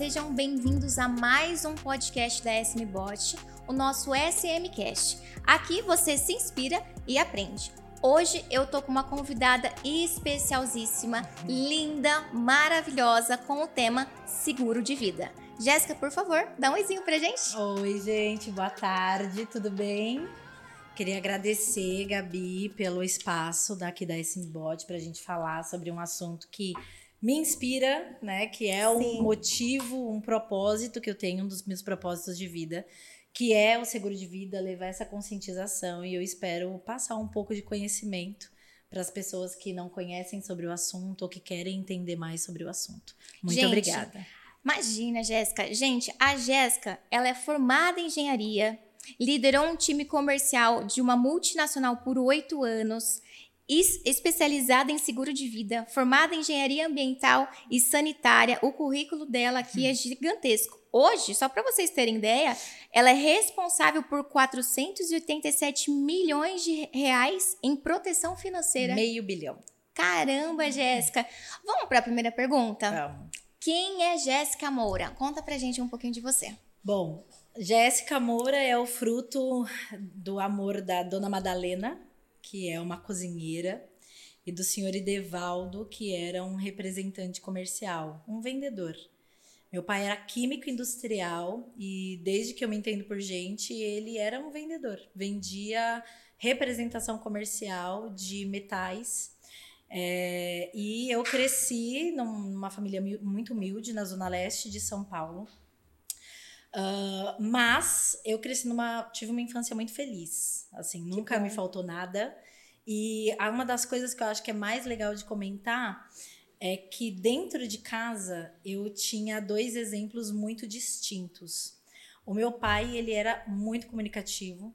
sejam bem-vindos a mais um podcast da SMBot, o nosso SMcast. Aqui você se inspira e aprende. Hoje eu tô com uma convidada especialíssima, linda, maravilhosa, com o tema seguro de vida. Jéssica, por favor, dá um oizinho pra gente. Oi, gente, boa tarde, tudo bem? Queria agradecer, Gabi, pelo espaço daqui da SMBot para a gente falar sobre um assunto que me inspira, né? Que é um Sim. motivo, um propósito que eu tenho, um dos meus propósitos de vida, que é o seguro de vida, levar essa conscientização e eu espero passar um pouco de conhecimento para as pessoas que não conhecem sobre o assunto ou que querem entender mais sobre o assunto. Muito gente, obrigada. Imagina, Jéssica. Gente, a Jéssica, ela é formada em engenharia, liderou um time comercial de uma multinacional por oito anos especializada em seguro de vida, formada em engenharia ambiental e sanitária. O currículo dela aqui é gigantesco. Hoje, só para vocês terem ideia, ela é responsável por 487 milhões de reais em proteção financeira. Meio bilhão. Caramba, Jéssica. Vamos para a primeira pergunta? Vamos. Quem é Jéssica Moura? Conta pra gente um pouquinho de você. Bom, Jéssica Moura é o fruto do amor da Dona Madalena, que é uma cozinheira, e do senhor Idevaldo, que era um representante comercial, um vendedor. Meu pai era químico industrial e desde que eu me entendo por gente, ele era um vendedor. Vendia representação comercial de metais. É, e eu cresci numa família muito humilde na zona leste de São Paulo. Uh, mas eu cresci numa. tive uma infância muito feliz. Assim, que nunca bom. me faltou nada. E uma das coisas que eu acho que é mais legal de comentar é que dentro de casa eu tinha dois exemplos muito distintos. O meu pai, ele era muito comunicativo,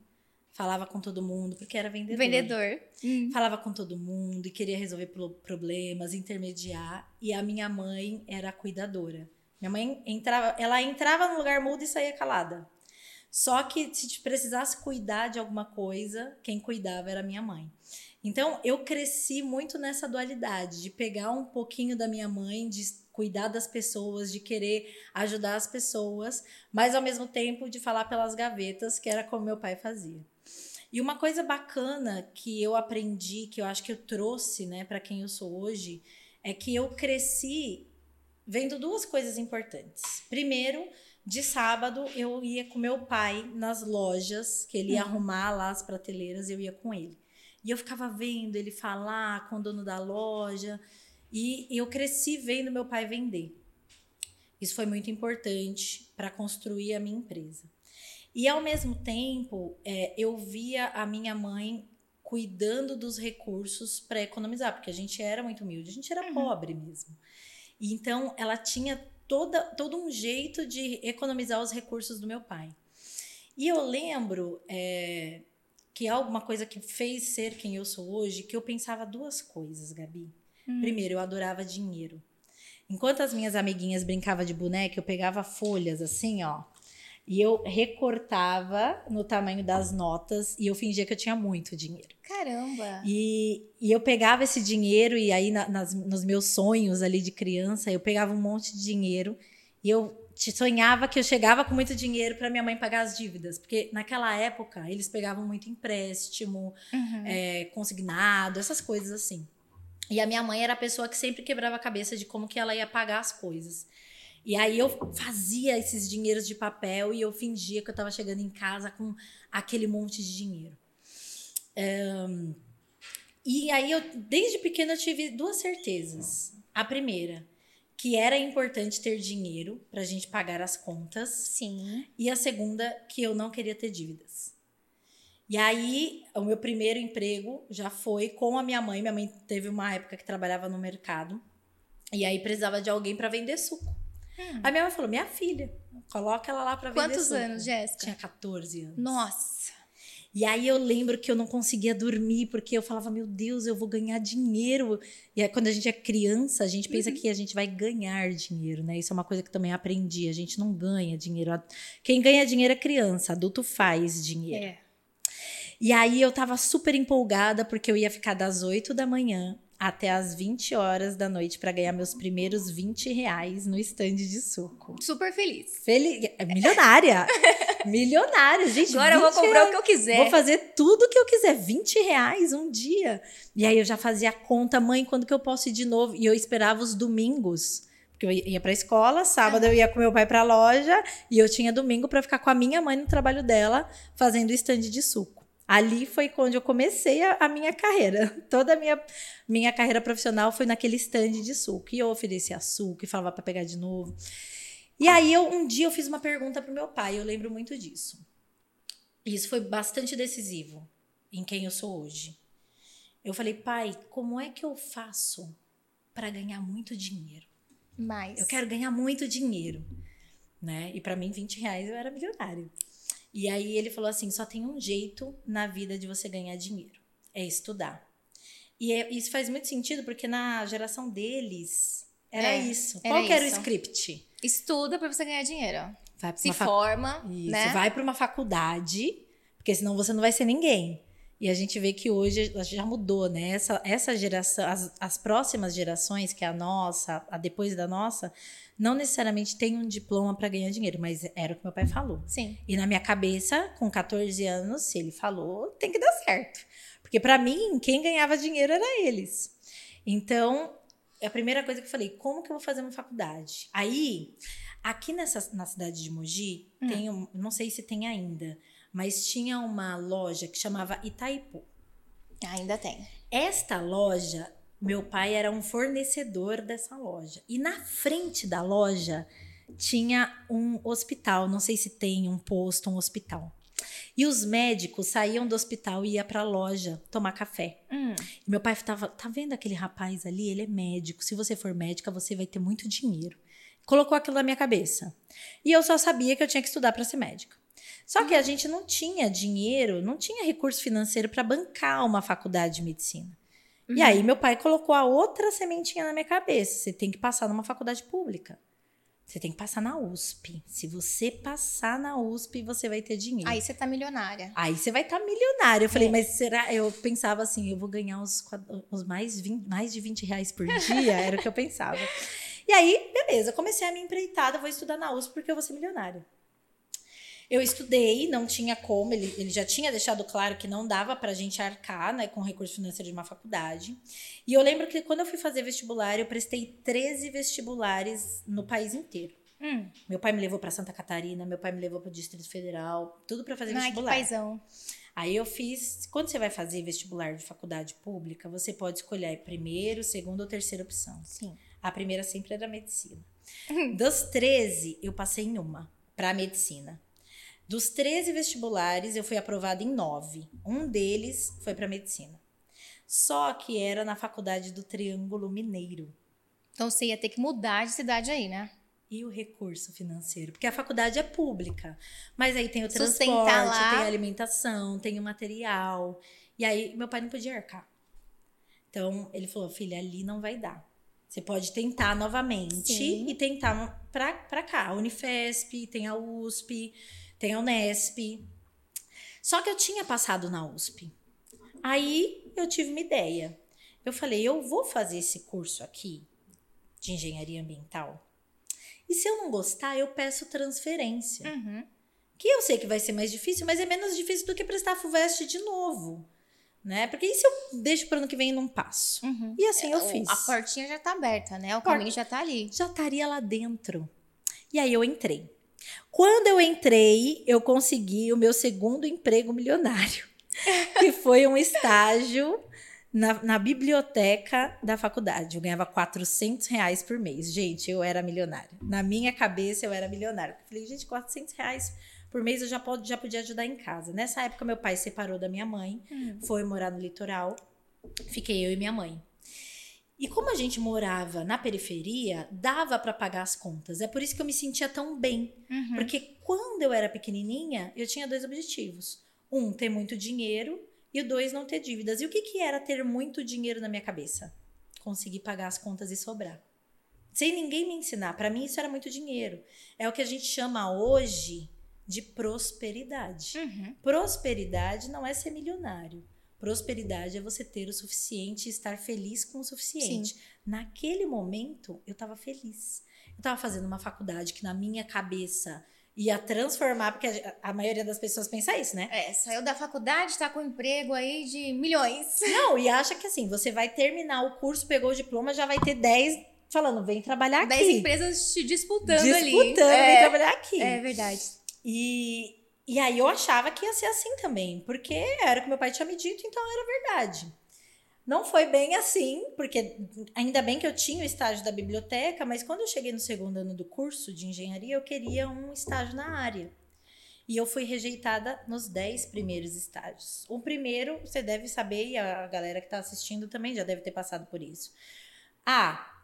falava com todo mundo, porque era vendedor. Vendedor. Hum. Falava com todo mundo e queria resolver problemas, intermediar. E a minha mãe era cuidadora. Minha mãe entrava, ela entrava no lugar mudo e saía calada. Só que se precisasse cuidar de alguma coisa, quem cuidava era minha mãe. Então eu cresci muito nessa dualidade de pegar um pouquinho da minha mãe, de cuidar das pessoas, de querer ajudar as pessoas, mas ao mesmo tempo de falar pelas gavetas, que era como meu pai fazia. E uma coisa bacana que eu aprendi, que eu acho que eu trouxe, né, para quem eu sou hoje, é que eu cresci vendo duas coisas importantes. Primeiro, de sábado eu ia com meu pai nas lojas, que ele ia uhum. arrumar lá as prateleiras, eu ia com ele. E eu ficava vendo ele falar com o dono da loja, e eu cresci vendo meu pai vender. Isso foi muito importante para construir a minha empresa. E ao mesmo tempo, é, eu via a minha mãe cuidando dos recursos para economizar, porque a gente era muito humilde, a gente era uhum. pobre mesmo. E então ela tinha toda, todo um jeito de economizar os recursos do meu pai. E eu lembro é, que alguma coisa que fez ser quem eu sou hoje, que eu pensava duas coisas, Gabi. Hum. Primeiro, eu adorava dinheiro. Enquanto as minhas amiguinhas brincavam de boneca, eu pegava folhas assim, ó, e eu recortava no tamanho das notas e eu fingia que eu tinha muito dinheiro. Caramba! E, e eu pegava esse dinheiro e aí na, nas, nos meus sonhos ali de criança, eu pegava um monte de dinheiro e eu sonhava que eu chegava com muito dinheiro para minha mãe pagar as dívidas, porque naquela época eles pegavam muito empréstimo, uhum. é, consignado, essas coisas assim. E a minha mãe era a pessoa que sempre quebrava a cabeça de como que ela ia pagar as coisas. E aí eu fazia esses dinheiros de papel e eu fingia que eu estava chegando em casa com aquele monte de dinheiro. Um, e aí eu, desde pequena, eu tive duas certezas. A primeira, que era importante ter dinheiro para a gente pagar as contas. Sim. E a segunda, que eu não queria ter dívidas. E aí, o meu primeiro emprego já foi com a minha mãe. Minha mãe teve uma época que trabalhava no mercado. E aí precisava de alguém para vender suco. Hum. A minha mãe falou: minha filha, coloca ela lá pra vender Quantos suco. anos, Jéssica? Tinha 14 anos. Nossa. E aí eu lembro que eu não conseguia dormir, porque eu falava, meu Deus, eu vou ganhar dinheiro. E aí, quando a gente é criança, a gente pensa uhum. que a gente vai ganhar dinheiro, né? Isso é uma coisa que também aprendi. A gente não ganha dinheiro. Quem ganha dinheiro é criança, adulto faz dinheiro. É. E aí eu tava super empolgada, porque eu ia ficar das 8 da manhã até as 20 horas da noite para ganhar meus primeiros 20 reais no stand de suco. Super feliz. Feliz. Milionária! Milionária, gente. Agora eu vou comprar reais. o que eu quiser. Vou fazer tudo o que eu quiser. 20 reais um dia. E aí eu já fazia a conta, mãe, quando que eu posso ir de novo? E eu esperava os domingos. Porque eu ia pra escola, sábado eu ia com meu pai pra loja e eu tinha domingo para ficar com a minha mãe no trabalho dela, fazendo stand de suco. Ali foi quando eu comecei a, a, minha carreira. Toda a minha, minha carreira profissional foi naquele stand de suco. E eu oferecia suco e falava para pegar de novo. E aí, eu, um dia, eu fiz uma pergunta pro meu pai. Eu lembro muito disso. E isso foi bastante decisivo em quem eu sou hoje. Eu falei, pai, como é que eu faço para ganhar muito dinheiro? Mais. Eu quero ganhar muito dinheiro. Né? E para mim, 20 reais eu era milionário. E aí ele falou assim: só tem um jeito na vida de você ganhar dinheiro: é estudar. E é, isso faz muito sentido porque na geração deles era é, isso. Era Qual era o script? Estuda para você ganhar dinheiro. Se fac... forma, isso, né? vai para uma faculdade, porque senão você não vai ser ninguém. E a gente vê que hoje já mudou, né? Essa, essa geração, as, as próximas gerações, que é a nossa, a depois da nossa, não necessariamente tem um diploma para ganhar dinheiro, mas era o que meu pai falou. Sim. E na minha cabeça, com 14 anos, se ele falou, tem que dar certo. Porque para mim, quem ganhava dinheiro era eles. Então, a primeira coisa que eu falei, como que eu vou fazer uma faculdade? Aí, aqui nessa, na cidade de Mogi, hum. tem um, não sei se tem ainda, mas tinha uma loja que chamava Itaipu. Ainda tem. Esta loja meu pai era um fornecedor dessa loja. E na frente da loja tinha um hospital, não sei se tem um posto, um hospital. E os médicos saíam do hospital e iam para a loja tomar café. Hum. meu pai estava, tá vendo aquele rapaz ali? Ele é médico. Se você for médica, você vai ter muito dinheiro. Colocou aquilo na minha cabeça. E eu só sabia que eu tinha que estudar para ser médica. Só que a gente não tinha dinheiro, não tinha recurso financeiro para bancar uma faculdade de medicina. Uhum. E aí meu pai colocou a outra sementinha na minha cabeça. Você tem que passar numa faculdade pública. Você tem que passar na USP. Se você passar na USP, você vai ter dinheiro. Aí você tá milionária. Aí você vai estar tá milionária. Eu falei, é. mas será? Eu pensava assim, eu vou ganhar os, os mais, 20, mais de 20 reais por dia. Era o que eu pensava. E aí, beleza, comecei a minha empreitada, vou estudar na USP porque eu vou ser milionária. Eu estudei, não tinha como, ele, ele já tinha deixado claro que não dava para a gente arcar né, com recurso financeiro de uma faculdade. E eu lembro que quando eu fui fazer vestibular, eu prestei 13 vestibulares no país inteiro. Hum. Meu pai me levou para Santa Catarina, meu pai me levou para o Distrito Federal, tudo para fazer Ai, vestibular. Que paizão. Aí eu fiz. Quando você vai fazer vestibular de faculdade pública, você pode escolher primeiro, segunda ou terceira opção. Sim. A primeira sempre era medicina. Dos 13, eu passei em uma, para medicina. Dos 13 vestibulares, eu fui aprovada em 9. Um deles foi para medicina. Só que era na faculdade do Triângulo Mineiro. Então você ia ter que mudar de cidade aí, né? E o recurso financeiro? Porque a faculdade é pública. Mas aí tem o transporte, lá. tem a alimentação, tem o material. E aí meu pai não podia arcar. Então ele falou: filha, ali não vai dar. Você pode tentar novamente Sim. e tentar para cá. A Unifesp, tem a USP tem a Unesp. Só que eu tinha passado na USP. Aí eu tive uma ideia. Eu falei, eu vou fazer esse curso aqui de engenharia ambiental. E se eu não gostar, eu peço transferência. Uhum. Que eu sei que vai ser mais difícil, mas é menos difícil do que prestar a FUVEST de novo. Né? Porque e se eu deixo para ano que vem e não passo? Uhum. E assim eu É, fiz. A portinha já tá aberta, né? O caminho já tá ali. Já estaria lá dentro. E aí eu entrei. Quando eu entrei, eu consegui o meu segundo emprego milionário, que foi um estágio na, na biblioteca da faculdade. Eu ganhava 400 reais por mês. Gente, eu era milionária. Na minha cabeça, eu era milionária. Eu falei, gente, 400 reais por mês eu já, pode, já podia ajudar em casa. Nessa época, meu pai separou da minha mãe, Hum. foi morar no litoral. Fiquei eu e minha mãe. E como a gente morava na periferia, dava para pagar as contas. É por isso que eu me sentia tão bem. Uhum. Porque quando eu era pequenininha, eu tinha dois objetivos. Um, ter muito dinheiro. E o dois, não ter dívidas. E o que, que era ter muito dinheiro na minha cabeça? Conseguir pagar as contas e sobrar. Sem ninguém me ensinar. Para mim, isso era muito dinheiro. É o que a gente chama hoje de prosperidade. Uhum. Prosperidade não é ser milionário. Prosperidade é você ter o suficiente e estar feliz com o suficiente. Sim. Naquele momento, eu estava feliz. Eu estava fazendo uma faculdade que na minha cabeça ia transformar, porque a, a, maioria das pessoas pensa isso, né? É, saiu da faculdade, está com um emprego aí de milhões. Não, e acha que assim, você vai terminar o curso, pegou o diploma, já vai ter 10 falando, vem trabalhar aqui. 10 empresas te disputando, disputando ali. Disputando, é, vem trabalhar aqui. É verdade. E, e aí eu achava que ia ser assim também, porque era o que meu pai tinha me dito, então era verdade. Não foi bem assim, porque ainda bem que eu tinha o estágio da biblioteca, mas quando eu cheguei no segundo ano do curso de engenharia, eu queria um estágio na área. E eu fui rejeitada nos dez primeiros estágios. O primeiro, você deve saber, e a galera que está assistindo também já deve ter passado por isso. Ah,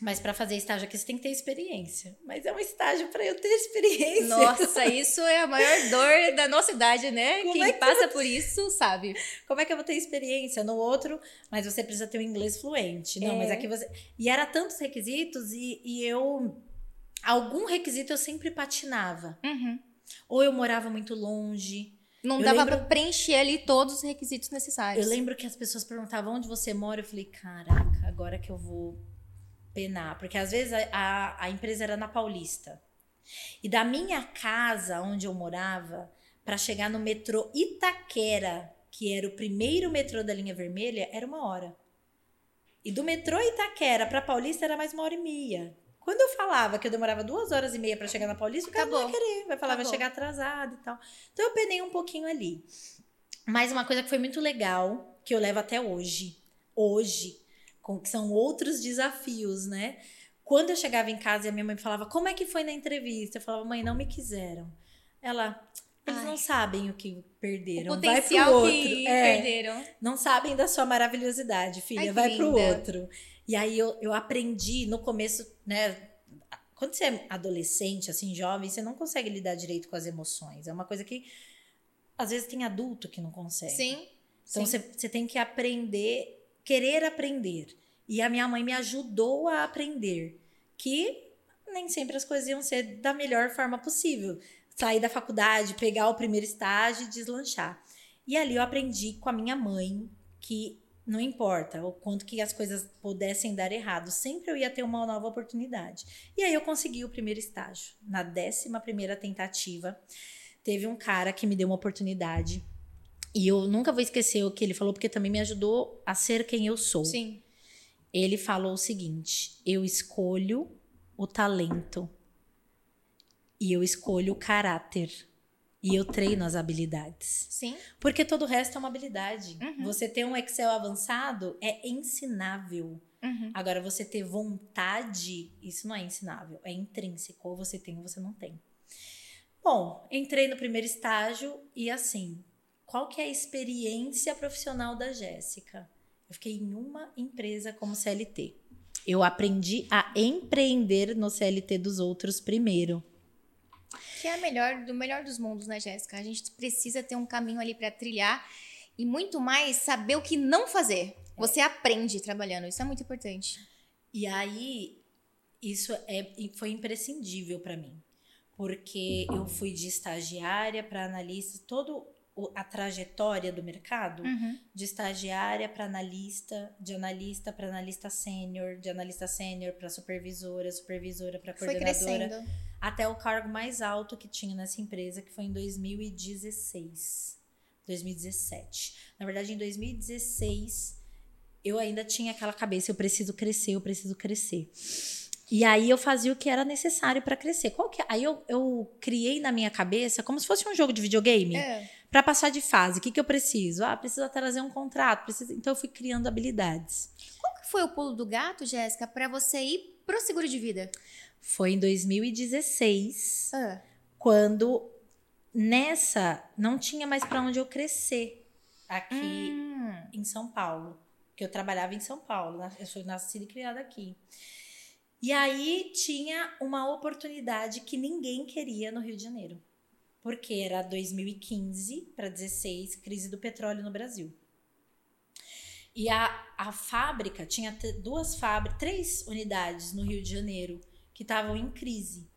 mas para fazer estágio aqui você tem que ter experiência. Mas é um estágio para eu ter experiência. Nossa, isso é a maior dor da nossa idade, né? Como Quem é que passa por isso sabe. Como é que eu vou ter experiência no outro? Mas você precisa ter o um inglês fluente. Não, é. mas aqui você. E era tantos requisitos e, e eu. Algum requisito eu sempre patinava. Uhum. Ou eu morava muito longe. Não eu dava lembro... para preencher ali todos os requisitos necessários. Eu lembro que as pessoas perguntavam onde você mora. Eu falei, caraca, agora que eu vou penar, porque às vezes a, a, a empresa era na Paulista. E da minha casa, onde eu morava, para chegar no metrô Itaquera, que era o primeiro metrô da linha vermelha, era uma hora. E do metrô Itaquera para Paulista era mais uma hora e meia. Quando eu falava que eu demorava duas horas e meia para chegar na Paulista, o cara Acabou. não ia querer. Vai falar, Acabou. vai chegar atrasado e tal. Então eu penei um pouquinho ali. Mas uma coisa que foi muito legal, que eu levo até hoje. Hoje, que são outros desafios, né? Quando eu chegava em casa e a minha mãe falava, como é que foi na entrevista? Eu falava, mãe, não me quiseram. Ela, eles Ai. não sabem o que perderam. O vai pro outro. Que é, perderam. Não sabem da sua maravilhosidade, filha. Ai, vai linda. pro outro. E aí eu, eu aprendi no começo, né? Quando você é adolescente, assim, jovem, você não consegue lidar direito com as emoções. É uma coisa que às vezes tem adulto que não consegue. Sim. Então sim. Você, você tem que aprender, querer aprender. E a minha mãe me ajudou a aprender que nem sempre as coisas iam ser da melhor forma possível. Sair da faculdade, pegar o primeiro estágio e deslanchar. E ali eu aprendi com a minha mãe que não importa o quanto que as coisas pudessem dar errado, sempre eu ia ter uma nova oportunidade. E aí eu consegui o primeiro estágio. Na décima primeira tentativa, teve um cara que me deu uma oportunidade. E eu nunca vou esquecer o que ele falou, porque também me ajudou a ser quem eu sou. Sim ele falou o seguinte: eu escolho o talento e eu escolho o caráter e eu treino as habilidades. Sim. Porque todo o resto é uma habilidade. Uhum. Você ter um Excel avançado é ensinável. Uhum. Agora, você ter vontade, isso não é ensinável, é intrínseco. Ou você tem ou você não tem. Bom, entrei no primeiro estágio e assim, qual que é a experiência profissional da Jéssica? Eu fiquei em uma empresa como CLT. Eu aprendi a empreender no CLT dos outros primeiro. Que é a melhor do melhor dos mundos, né, Jéssica? A gente precisa ter um caminho ali para trilhar e muito mais saber o que não fazer. Você aprende trabalhando, isso é muito importante. E aí isso é, foi imprescindível para mim, porque eu fui de estagiária para analista, todo a trajetória do mercado, uhum. de estagiária para analista, de analista para analista sênior, de analista sênior para supervisora, supervisora para coordenadora, até o cargo mais alto que tinha nessa empresa, que foi em 2016, 2017. Na verdade, em 2016, eu ainda tinha aquela cabeça, eu preciso crescer, eu preciso crescer. E aí eu fazia o que era necessário para crescer. Qual que, é? aí eu, eu criei na minha cabeça como se fosse um jogo de videogame. É para passar de fase, o que, que eu preciso? Ah, preciso trazer um contrato. Preciso... Então, eu fui criando habilidades. Qual que foi o pulo do gato, Jéssica, para você ir pro seguro de vida? Foi em 2016, ah. quando nessa não tinha mais para onde eu crescer aqui hum. em São Paulo. Que eu trabalhava em São Paulo, eu sou nascida e criada aqui. E aí tinha uma oportunidade que ninguém queria no Rio de Janeiro porque era 2015 para 16, crise do petróleo no Brasil. E a, a fábrica tinha duas fábricas, três unidades no Rio de Janeiro que estavam em crise.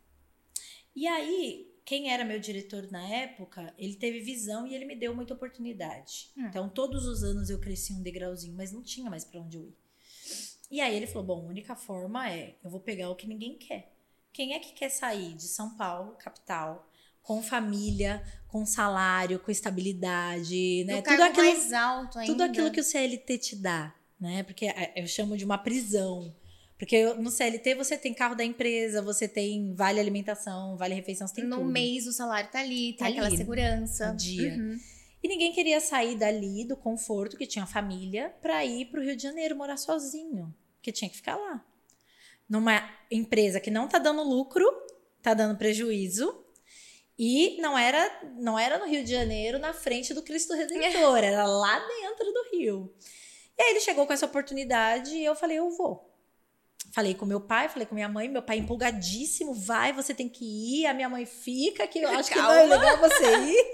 E aí quem era meu diretor na época, ele teve visão e ele me deu muita oportunidade. Hum. Então, todos os anos eu cresci um degrauzinho, mas não tinha mais para onde eu ir. E aí ele falou: bom, a única forma é eu vou pegar o que ninguém quer. Quem é que quer sair de São Paulo, capital, com família, com salário, com estabilidade, né? Tudo aquilo, mais alto ainda. tudo aquilo que o CLT te dá, né? Porque é, eu chamo de uma prisão. Porque no CLT você tem carro da empresa, você tem vale alimentação, vale refeição, você tem No tudo. mês o salário tá ali, tem Tá aquela ali, segurança. no dia. Uhum. E ninguém queria sair dali, do conforto que tinha família, para ir para o Rio de Janeiro morar sozinho. Porque tinha que ficar lá. Numa empresa que não tá dando lucro, tá dando prejuízo. E não era, não era no Rio de Janeiro, na frente do Cristo Redentor, era lá dentro do Rio. E aí ele chegou com essa oportunidade e eu falei, eu vou. Falei com meu pai, falei com minha mãe, meu pai empolgadíssimo, vai, você tem que ir, a minha mãe fica, que eu acho que não é Calma. legal você ir.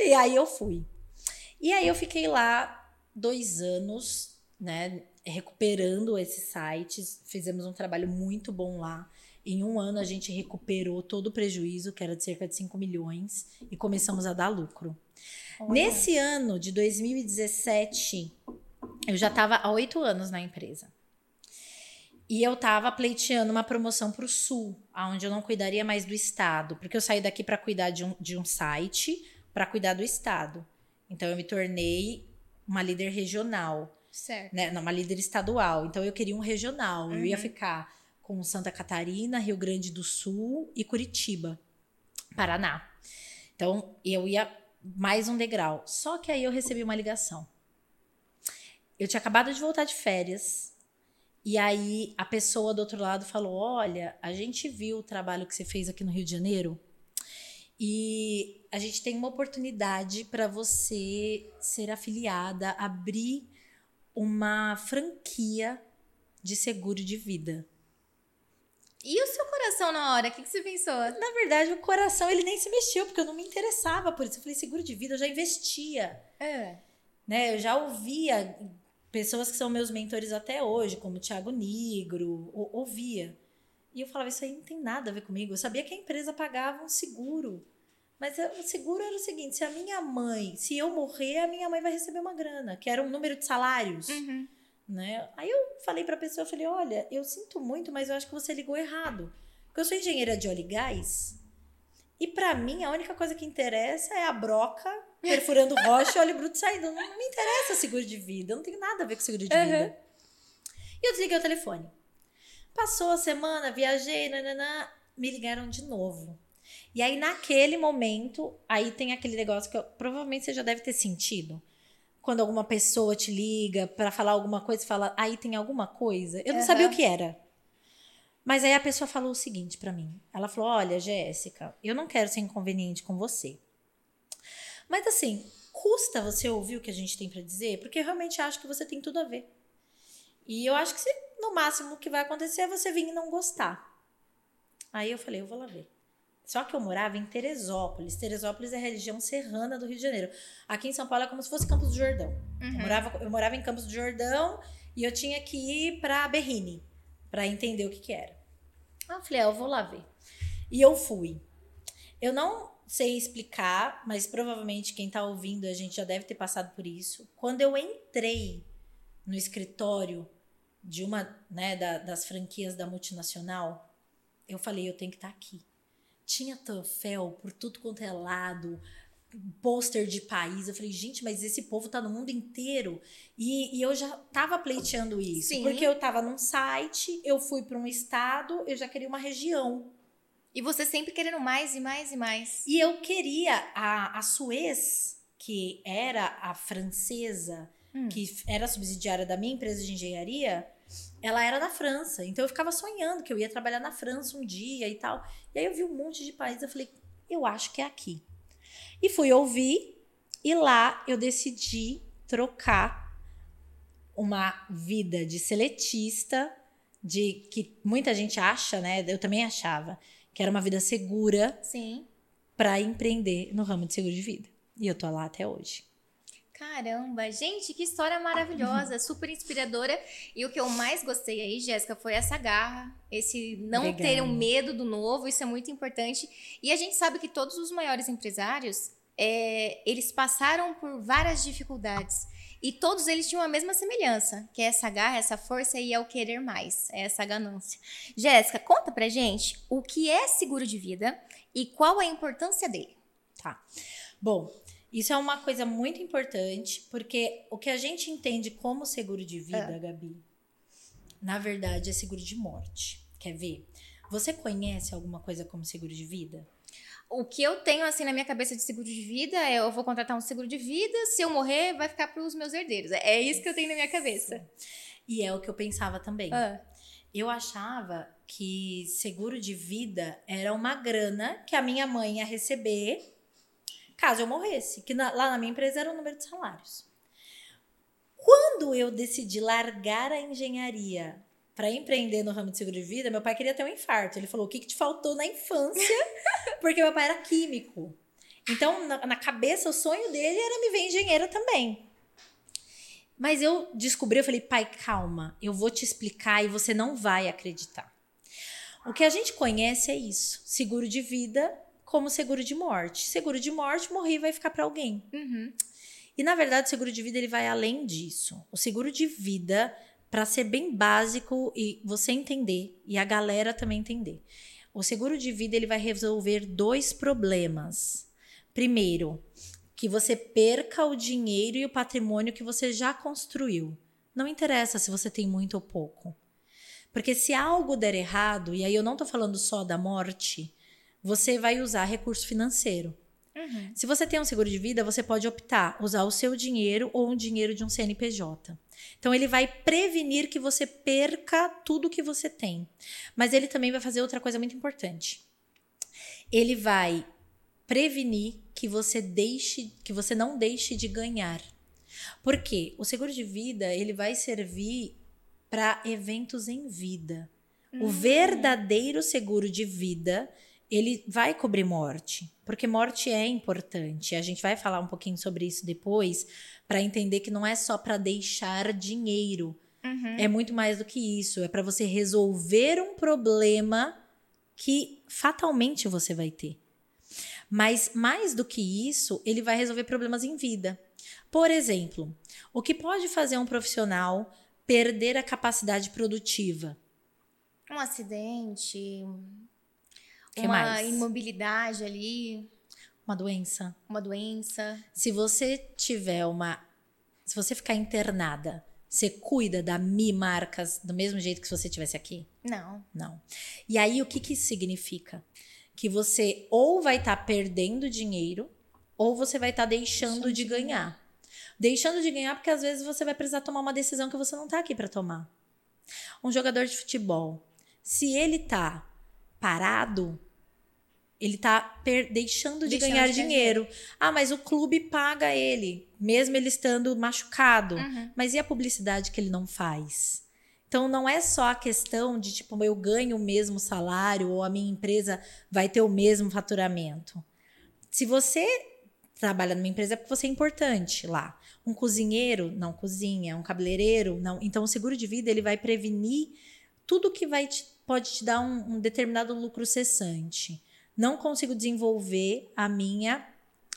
E aí eu fui. E aí eu fiquei lá dois anos, né, recuperando esses sites. Fizemos um trabalho muito bom lá. Em um ano a gente recuperou todo o prejuízo, que era de cerca de 5 milhões, e começamos a dar lucro. Olha. Nesse ano de 2017, eu já estava há oito anos na empresa. E eu estava pleiteando uma promoção para o Sul, onde eu não cuidaria mais do Estado, porque eu saí daqui para cuidar de um, de um site, para cuidar do Estado. Então eu me tornei uma líder regional, Certo. né? Não, uma líder estadual. Então eu queria um regional. Eu ia Uhum. ficar com Santa Catarina, Rio Grande do Sul e Curitiba, Paraná. Então eu ia mais um degrau. Só que aí eu recebi uma ligação. Eu tinha acabado de voltar de férias. E aí a pessoa do outro lado falou: Olha, a gente viu o trabalho que você fez aqui no Rio de Janeiro. E a gente tem uma oportunidade para você ser afiliada, abrir uma franquia de seguro de vida. E o seu coração na hora? O que, que você pensou? Na verdade, o coração ele nem se mexeu, porque eu não me interessava por isso. Eu falei, seguro de vida, eu já investia. É. Né? Eu já ouvia pessoas que são meus mentores até hoje, como o Thiago Nigro, ou- ouvia. E eu falava, isso aí não tem nada a ver comigo. Eu sabia que a empresa pagava um seguro. Mas o seguro era o seguinte: se a minha mãe, se eu morrer, a minha mãe vai receber uma grana, que era um número de salários. Uhum. Né? Aí eu falei pra pessoa, eu falei, olha, eu sinto muito, mas eu acho que você ligou errado. Porque eu sou engenheira de óleo e gás. E pra mim, a única coisa que interessa é a broca perfurando rocha e óleo bruto saindo. Não, não me interessa seguro de vida. Eu não tenho nada a ver com seguro de Uhum. vida. E eu desliguei o telefone. Passou a semana, viajei, nananã, me ligaram de novo. E aí, naquele momento, aí tem aquele negócio que eu- provavelmente você já deve ter sentido. Quando alguma pessoa te liga pra falar alguma coisa, fala, aí tem alguma coisa. Eu não Aham. sabia o que era. Mas aí a pessoa falou o seguinte pra mim. Ela falou: Olha, Jéssica, eu não quero ser inconveniente com você. Mas assim, custa você ouvir o que a gente tem pra dizer? Porque eu realmente acho que você tem tudo a ver. E eu acho que se- no máximo o que vai acontecer é você vir e não gostar. Aí eu falei, eu vou lá ver. Só que eu morava em Teresópolis. Teresópolis é a região serrana do Rio de Janeiro. Aqui em São Paulo é como se fosse Campos do Jordão. Eu, Uhum. morava, eu morava em Campos do Jordão e eu tinha que ir pra Berrini pra entender o que que era. Aí eu falei, ah, eu vou lá ver. E eu fui. Eu não sei explicar, mas provavelmente quem tá ouvindo a gente já deve ter passado por isso. Quando eu entrei no escritório de uma né, da- das franquias da multinacional, eu falei, eu tenho que estar aqui. Tinha troféu por tudo quanto é lado, pôster de país. Eu falei, gente, mas esse povo tá no mundo inteiro. E, e eu já tava pleiteando isso. Sim. Porque eu tava num site, eu fui para um estado, eu já queria uma região. E você sempre querendo mais e mais e mais. E eu queria a, a Suez, que era a francesa, Hum. que era subsidiária da minha empresa de engenharia, ela era na França. Então eu ficava sonhando que eu ia trabalhar na França um dia e tal. E aí eu vi um monte de países, eu falei, eu acho que é aqui. E fui ouvir, e lá eu decidi trocar uma vida de seletista, de que muita gente acha, né? Eu também achava que era uma vida segura Sim. para empreender no ramo de seguro de vida. E eu tô lá até hoje. Caramba, gente, que história maravilhosa, super inspiradora. E o que eu mais gostei aí, Jéssica, foi essa garra, esse não Legal. ter um medo do novo, isso é muito importante. E a gente sabe que todos os maiores empresários, é, eles passaram por várias dificuldades. E todos eles tinham a mesma semelhança, que é essa garra, essa força e é o querer mais, é essa ganância. Jéssica, conta pra gente o que é seguro de vida e qual a importância dele. Tá. Bom, isso é uma coisa muito importante, porque o que a gente entende como seguro de vida, Gabi, na verdade é seguro de morte. Quer ver? Você conhece alguma coisa como seguro de vida? O que eu tenho assim na minha cabeça de seguro de vida é eu vou contratar um seguro de vida, se eu morrer vai ficar para os meus herdeiros. É isso que eu tenho na minha cabeça. E é o que eu pensava também. Ah, Eu achava que seguro de vida era uma grana que a minha mãe ia receber caso eu morresse, que na- lá na minha empresa era o número de salários. Quando eu decidi largar a engenharia para empreender no ramo de seguro de vida, meu pai queria ter um infarto. Ele falou: "O que, que te faltou na infância?" Porque meu pai era químico. Então, na, na cabeça, o sonho dele era me ver engenheiro também. Mas eu descobri, eu falei, pai, calma, eu vou te explicar e você não vai acreditar. O que a gente conhece é isso: seguro de vida como seguro de morte. Seguro de morte, morri vai ficar para alguém. uhum. E na verdade, o seguro de vida ele vai além disso. O seguro de vida, para ser bem básico e você entender e a galera também entender. O seguro de vida ele vai resolver dois problemas. Primeiro, que você perca o dinheiro e o patrimônio que você já construiu. Não interessa se você tem muito ou pouco. Porque se algo der errado, e aí eu não tô falando só da morte, você vai usar recurso financeiro. Uhum. Se você tem um seguro de vida, você pode optar usar o seu dinheiro ou o dinheiro de um CNPJ. Então ele vai prevenir que você perca tudo que você tem. Mas ele também vai fazer outra coisa muito importante. Ele vai prevenir que você deixe, que você não deixe de ganhar. Por quê? O seguro de vida, ele vai servir para eventos em vida. O verdadeiro seguro de vida, ele vai cobrir morte, porque morte é importante. A gente vai falar um pouquinho sobre isso depois, para entender que não é só para deixar dinheiro. Uhum. É muito mais do que isso. É para você resolver um problema que fatalmente você vai ter. Mas mais do que isso, ele vai resolver problemas em vida. Por exemplo, o que pode fazer um profissional perder a capacidade produtiva? Um acidente, Que uma mais? imobilidade ali, Uma doença? uma doença. Se você tiver uma. Se você ficar internada, você cuida da Mi Marcas do mesmo jeito que se você estivesse aqui? Não. Não. E aí, o que, que isso significa? Que você ou vai estar perdendo dinheiro, ou você vai estar deixando de ganhar. Deixando de ganhar porque às vezes você vai precisar tomar uma decisão que você não está aqui para tomar. Um jogador de futebol, se ele tá parado, ele tá per- deixando de Deixando ganhar de dinheiro. Ah, mas o clube paga ele, mesmo ele estando machucado. Uhum. Mas e a publicidade que ele não faz? Então não é só a questão de tipo eu ganho o mesmo salário ou a minha empresa vai ter o mesmo faturamento. Se você trabalha numa empresa é porque você é importante lá. Um cozinheiro não cozinha, um cabeleireiro não. Então o seguro de vida ele vai prevenir tudo que vai te- pode te dar um, um determinado lucro cessante. Não consigo desenvolver a minha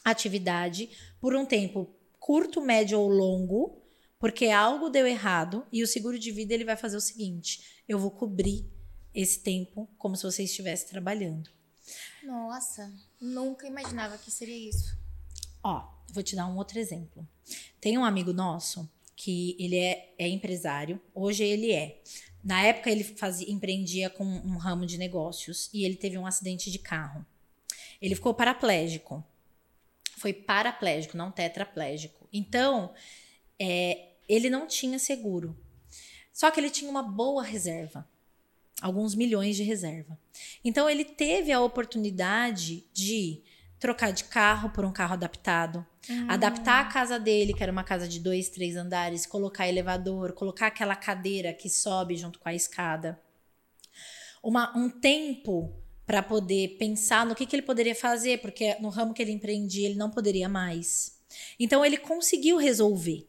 atividade por um tempo curto, médio ou longo, porque algo deu errado e o seguro de vida ele vai fazer o seguinte: eu vou cobrir esse tempo como se você estivesse trabalhando. Nossa, nunca imaginava que seria isso. Ó, vou te dar um outro exemplo. Tem um amigo nosso que ele é, é empresário, hoje ele é. Na época ele fazia, empreendia com um ramo de negócios e ele teve um acidente de carro. Ele ficou paraplégico. Foi paraplégico, não tetraplégico. Então, é, ele não tinha seguro. Só que ele tinha uma boa reserva. Alguns milhões de reserva. Então, ele teve a oportunidade de trocar de carro por um carro adaptado, adaptar a casa dele, que era uma casa de dois, três andares, colocar elevador, colocar aquela cadeira que sobe junto com a escada. Uma, um tempo para poder pensar no que, que ele poderia fazer, porque no ramo que ele empreendia ele não poderia mais. Então ele conseguiu resolver.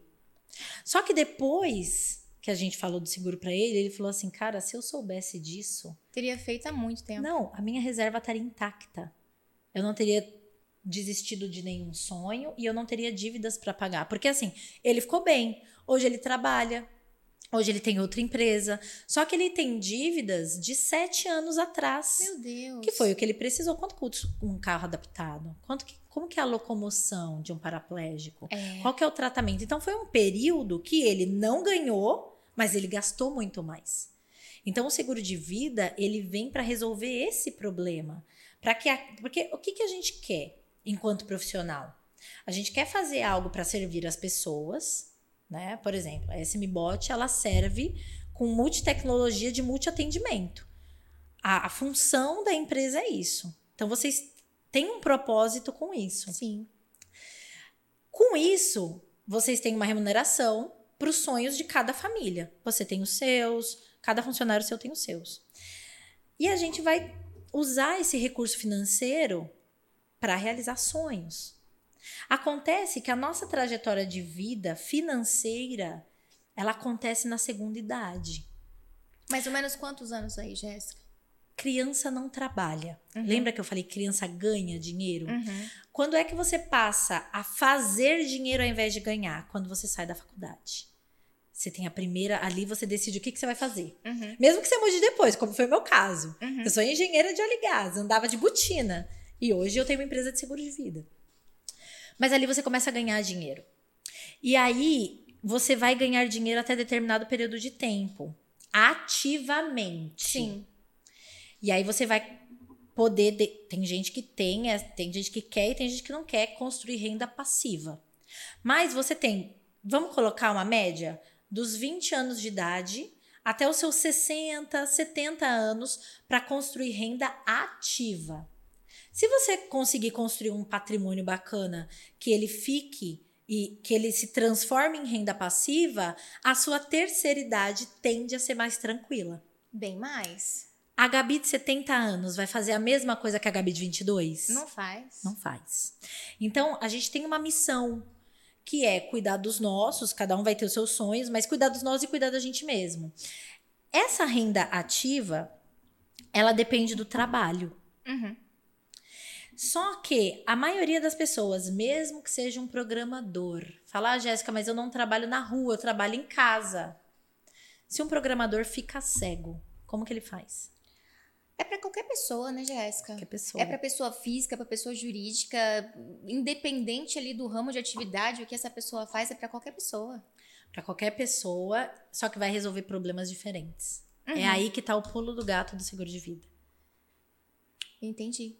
Só que depois que a gente falou do seguro para ele, ele falou assim: "Cara, se eu soubesse disso, teria feito há muito tempo". Não, a minha reserva estaria intacta. Eu não teria desistido de nenhum sonho e eu não teria dívidas para pagar, porque assim, ele ficou bem. Hoje ele trabalha, Hoje ele tem outra empresa. Só que ele tem dívidas de sete anos atrás. Meu Deus. Que foi o que ele precisou. Quanto custa um carro adaptado? Quanto que, como que é a locomoção de um paraplégico? É. Qual que é o tratamento? Então foi um período que ele não ganhou, mas ele gastou muito mais. Então o seguro de vida, ele vem para resolver esse problema. Para que a, porque o que, que a gente quer enquanto profissional? A gente quer fazer algo para servir as pessoas, né? Por exemplo, a SMBot ela serve com multitecnologia de multiatendimento. A, a função da empresa é isso. Então vocês têm um propósito com isso. Sim. Com isso, vocês têm uma remuneração para os sonhos de cada família. Você tem os seus, cada funcionário seu tem os seus. E a gente vai usar esse recurso financeiro para realizar sonhos. Acontece que a nossa trajetória de vida financeira, ela acontece na segunda idade. Mais ou menos quantos anos aí, Jéssica? Criança não trabalha. Uhum. Lembra que eu falei criança ganha dinheiro? Uhum. Quando é que você passa a fazer dinheiro ao invés de ganhar? Quando você sai da faculdade. Você tem a primeira, ali você decide o que, que você vai fazer. Uhum. Mesmo que você mude depois, como foi o meu caso. Uhum. Eu sou engenheira de óleo gás, andava de botina. E hoje eu tenho uma empresa de seguro de vida. Mas ali você começa a ganhar dinheiro. E aí você vai ganhar dinheiro até determinado período de tempo, ativamente. Sim. E aí você vai poder. De... Tem gente que tem, é, tem gente que quer e tem gente que não quer construir renda passiva. Mas você tem, vamos colocar uma média dos 20 anos de idade até os seus 60, 70 anos para construir renda ativa. Se você conseguir construir um patrimônio bacana, que ele fique e que ele se transforme em renda passiva, a sua terceira idade tende a ser mais tranquila. Bem mais. A Gabi de 70 anos vai fazer a mesma coisa que a Gabi de 22? Não faz. Não faz. Então, a gente tem uma missão que é cuidar dos nossos, cada um vai ter os seus sonhos, mas cuidar dos nossos e cuidar da gente mesmo. Essa renda ativa, ela depende do trabalho. Uhum. Só que a maioria das pessoas, mesmo que seja um programador, fala, ah, Jéssica, mas eu não trabalho na rua, eu trabalho em casa. Se um programador fica cego, como que ele faz? É para qualquer pessoa, né, Jéssica? Qualquer pessoa. É para pessoa física, para pessoa jurídica, independente ali do ramo de atividade, o que essa pessoa faz é para qualquer pessoa. Para qualquer pessoa, só que vai resolver problemas diferentes. Uhum. É aí que tá o pulo do gato do seguro de vida. Entendi.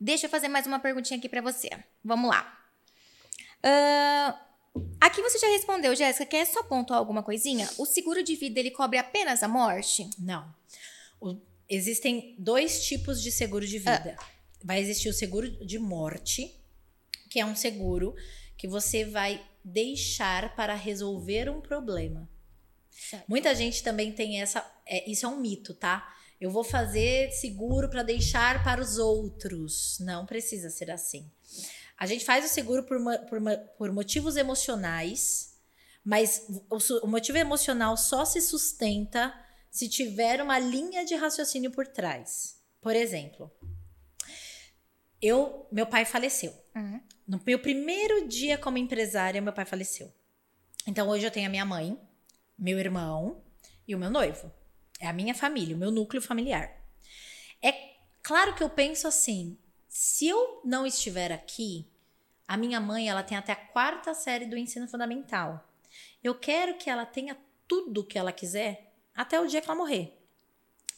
Deixa eu fazer mais uma perguntinha aqui para você. Vamos lá. Uh, aqui você já respondeu, Jéssica. Quer só pontuar alguma coisinha? O seguro de vida ele cobre apenas a morte? Não. O, existem dois tipos de seguro de vida. Ah. Vai existir o seguro de morte, que é um seguro que você vai deixar para resolver um problema. Certo. Muita gente também tem essa. É, isso é um mito, tá? Eu vou fazer seguro para deixar para os outros. Não precisa ser assim. A gente faz o seguro por, por, por motivos emocionais, mas o, o motivo emocional só se sustenta se tiver uma linha de raciocínio por trás. Por exemplo, eu, meu pai faleceu. Uhum. No meu primeiro dia como empresária, meu pai faleceu. Então hoje eu tenho a minha mãe, meu irmão e o meu noivo. É a minha família, o meu núcleo familiar. É claro que eu penso assim: se eu não estiver aqui, a minha mãe ela tem até a quarta série do ensino fundamental. Eu quero que ela tenha tudo que ela quiser até o dia que ela morrer.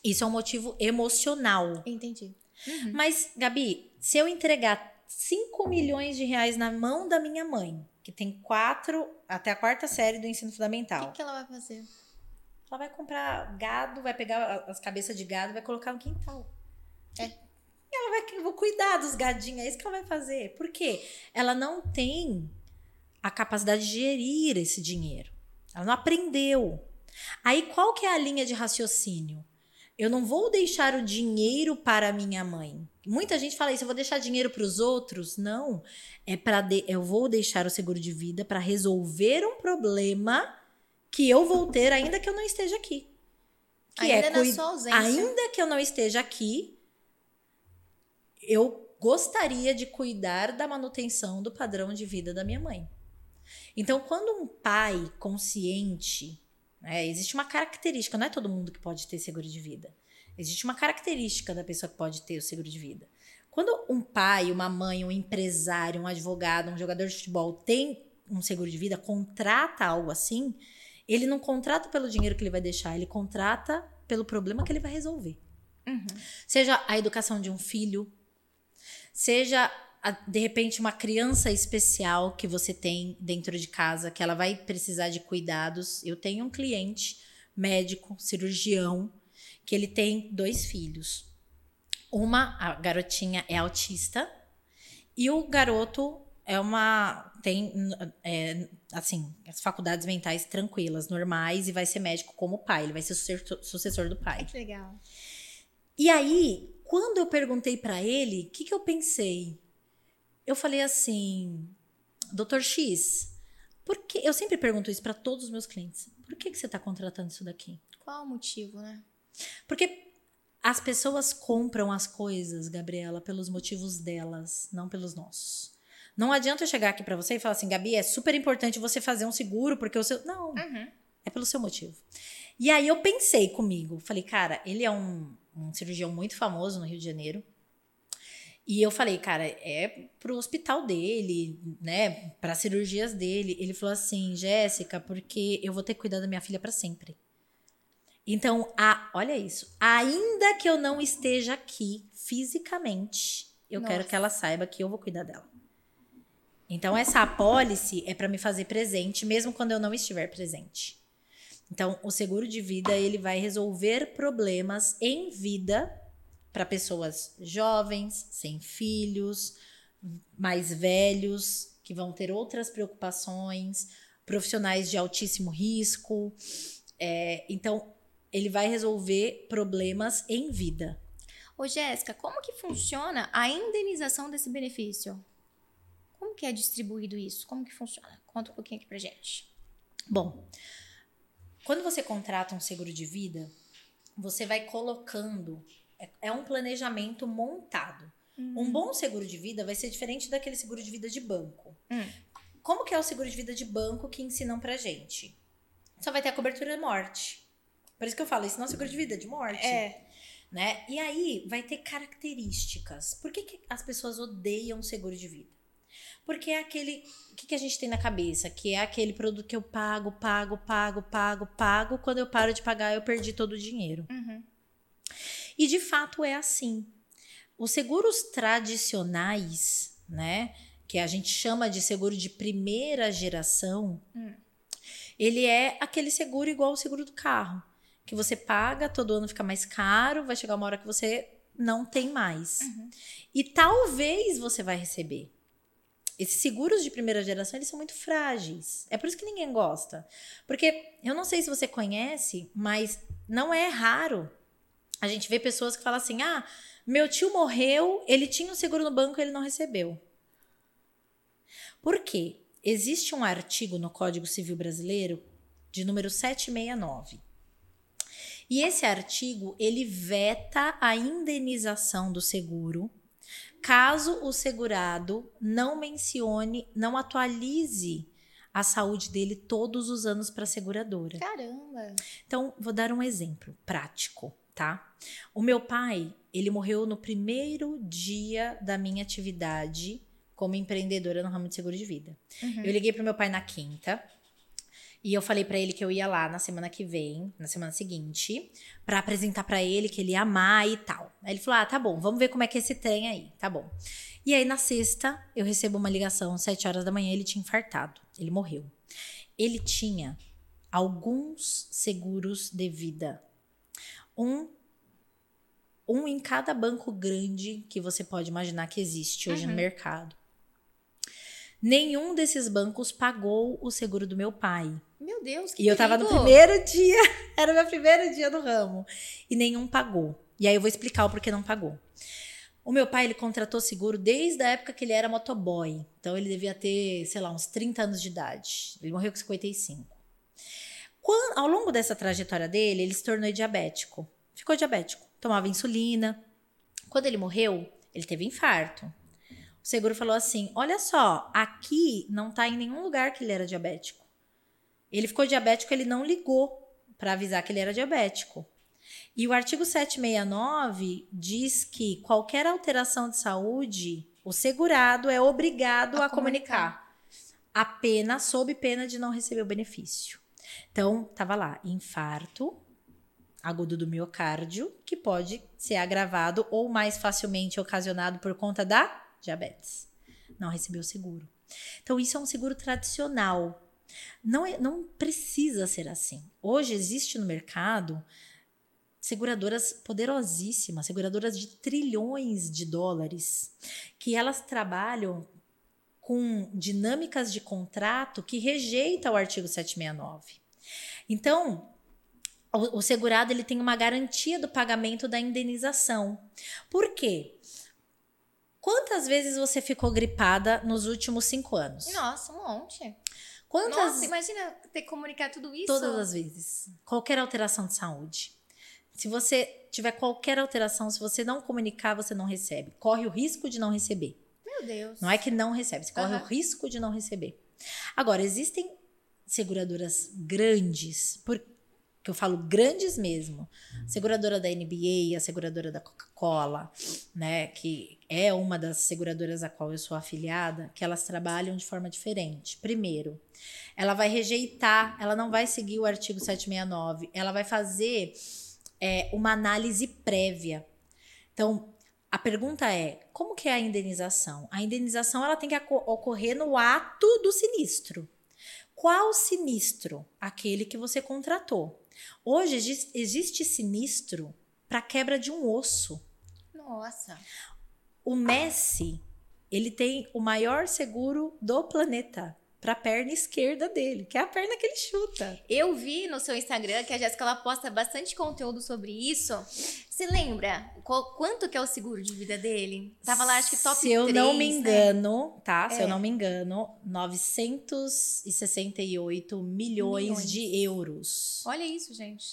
Isso é um motivo emocional. Entendi. Uhum. Mas, Gabi, se eu entregar 5 milhões de reais na mão da minha mãe, que tem quatro, até a quarta série do ensino fundamental. O que, que ela vai fazer? Ela vai comprar gado, vai pegar as cabeças de gado vai colocar no quintal. É. E ela vai vou cuidar dos gadinhos, é isso que ela vai fazer. Por quê? Ela não tem a capacidade de gerir esse dinheiro. Ela não aprendeu. Aí qual que é a linha de raciocínio? Eu não vou deixar o dinheiro para minha mãe. Muita gente fala isso, eu vou deixar dinheiro para os outros? Não. É para de... eu vou deixar o seguro de vida para resolver um problema que eu vou ter ainda que eu não esteja aqui. Que ainda é na sua ausência. Ainda que eu não esteja aqui, eu gostaria de cuidar da manutenção do padrão de vida da minha mãe. Então, quando um pai consciente, né, existe uma característica, não é todo mundo que pode ter seguro de vida. Existe uma característica da pessoa que pode ter o seguro de vida. Quando um pai, uma mãe, um empresário, um advogado, um jogador de futebol tem um seguro de vida, contrata algo assim, ele não contrata pelo dinheiro que ele vai deixar, ele contrata pelo problema que ele vai resolver. Uhum. Seja a educação de um filho, seja de repente uma criança especial que você tem dentro de casa, que ela vai precisar de cuidados. Eu tenho um cliente médico, cirurgião, que ele tem dois filhos. Uma, a garotinha é autista e o garoto é uma tem é, assim as faculdades mentais tranquilas, normais e vai ser médico como pai. Ele vai ser sucessor, do pai. Que legal. E aí, quando eu perguntei pra ele, o que, que eu pensei? Eu falei assim, doutor X, por que eu sempre pergunto isso pra todos os meus clientes? Por que, que você tá contratando isso daqui? Qual o motivo, né? Porque as pessoas compram as coisas, Gabriela, pelos motivos delas, não pelos nossos. Não adianta eu chegar aqui pra você e falar assim, Gabi, é super importante você fazer um seguro porque o seu. Não, Uhum. é pelo seu motivo. E aí eu pensei comigo, falei, cara, ele é um, um cirurgião muito famoso no Rio de Janeiro. E eu falei, cara, é pro hospital dele, né, para cirurgias dele. Ele falou assim, Jéssica, porque eu vou ter que cuidar da minha filha para sempre. Então, a, olha isso, ainda que eu não esteja aqui fisicamente, eu Nossa. quero que ela saiba que eu vou cuidar dela. Então, essa apólice é para me fazer presente, mesmo quando eu não estiver presente. Então, o seguro de vida ele vai resolver problemas em vida para pessoas jovens, sem filhos, mais velhos, que vão ter outras preocupações, profissionais de altíssimo risco. É, então, ele vai resolver problemas em vida. Ô, Jéssica, como que funciona a indenização desse benefício? Como que é distribuído isso? Como que funciona? Conta um pouquinho aqui pra gente. Bom, quando você contrata um seguro de vida, você vai colocando. É, é um planejamento montado. Um bom seguro de vida vai ser diferente daquele seguro de vida de banco. Hum. Como que é o seguro de vida de banco que ensinam pra gente? Só vai ter a cobertura de morte. Por isso que eu falo, isso não é seguro de vida, é de morte. É. Né? E aí vai ter características. Por que, que as pessoas odeiam seguro de vida? Porque é aquele. O que, que a gente tem na cabeça? Que é aquele produto que eu pago, pago, pago, pago, pago. Quando eu paro de pagar, eu perdi todo o dinheiro. Uhum. E de fato é assim. Os seguros tradicionais, né? Que a gente chama de seguro de primeira geração, Hum. ele é aquele seguro igual o seguro do carro. Que você paga, todo ano fica mais caro, vai chegar uma hora que você não tem mais. E talvez você vai receber. Esses seguros de primeira geração, eles são muito frágeis. É por isso que ninguém gosta. Porque eu não sei se você conhece, mas não é raro a gente vê pessoas que falam assim: ah, meu tio morreu, ele tinha um seguro no banco e ele não recebeu. Por quê? Existe um artigo no Código Civil Brasileiro de número 769. E esse artigo, ele veta a indenização do seguro caso o segurado não mencione, não atualize a saúde dele todos os anos para a seguradora. Caramba. Então, vou dar um exemplo prático, tá? O meu pai, ele morreu no primeiro dia da minha atividade como empreendedora no ramo de seguro de vida. Uhum. Eu liguei pro meu pai na quinta e eu falei pra ele que eu ia lá na semana que vem, na semana seguinte, pra apresentar pra ele que ele ia amar e tal. Aí ele falou: "Ah, tá bom, vamos ver como é que é esse trem aí, tá bom". E aí na sexta, eu recebo uma ligação, às sete horas da manhã, ele tinha infartado, ele morreu. Ele tinha alguns seguros de vida. Um um em cada banco grande que você pode imaginar que existe hoje no Uhum. mercado. Nenhum desses bancos pagou o seguro do meu pai. Meu Deus, que E eu tava no primeiro dia, era o meu primeiro dia no ramo. E nenhum pagou. E aí eu vou explicar o porquê não pagou. O meu pai, ele contratou seguro desde a época que ele era motoboy. Então ele devia ter, sei lá, uns 30 anos de idade. Ele morreu com 55. Quan- ao longo dessa trajetória dele, ele se tornou diabético. Ficou diabético. Tomava insulina. Quando ele morreu, ele teve infarto. O seguro falou assim: olha só, aqui não tá em nenhum lugar que ele era diabético. Ele ficou diabético, ele não ligou para avisar que ele era diabético. E o artigo 769 diz que qualquer alteração de saúde, o segurado é obrigado a, A comunicar. Apenas sob pena de não receber o benefício. Então, tava lá, infarto agudo do miocárdio, que pode ser agravado ou mais facilmente ocasionado por conta da diabetes. Não recebeu seguro. Então, isso é um seguro tradicional. Não, é, não precisa ser assim. Hoje existe no mercado seguradoras poderosíssimas, seguradoras de trilhões de dólares, que elas trabalham com dinâmicas de contrato que rejeita o artigo 769. Então, o, o segurado ele tem uma garantia do pagamento da indenização. Por quê? Quantas vezes você ficou gripada nos últimos cinco anos? Nossa, um monte. Quantas? Nossa, imagina ter que comunicar tudo isso. Todas as vezes. Qualquer alteração de saúde. Se você tiver qualquer alteração, se você não comunicar, você não recebe. Corre o risco de não receber. Meu Deus. Não é que não recebe, você corre o risco de não receber. Agora, existem seguradoras grandes, por, que eu falo grandes mesmo. Seguradora da NBA, a seguradora da Coca-Cola, né, que é uma das seguradoras a qual eu sou afiliada, que elas trabalham de forma diferente. Primeiro, ela vai rejeitar, ela não vai seguir o artigo 769, ela vai fazer é, uma análise prévia. Então, a pergunta é, como que é a indenização? A indenização ela tem que ocorrer no ato do sinistro. Qual sinistro? Aquele que você contratou. Hoje exis- existe sinistro para quebra de um osso. Nossa. O Messi, ele tem o maior seguro do planeta para a perna esquerda dele, que é a perna que ele chuta. Eu vi no seu Instagram que a Jéssica ela posta bastante conteúdo sobre isso. Você lembra qual- quanto que é o seguro de vida dele? Tava lá, acho que top Se eu não 3, me né? engano, tá? Se É. eu não me engano, 968 milhões, Milhões. de euros. Olha isso, gente.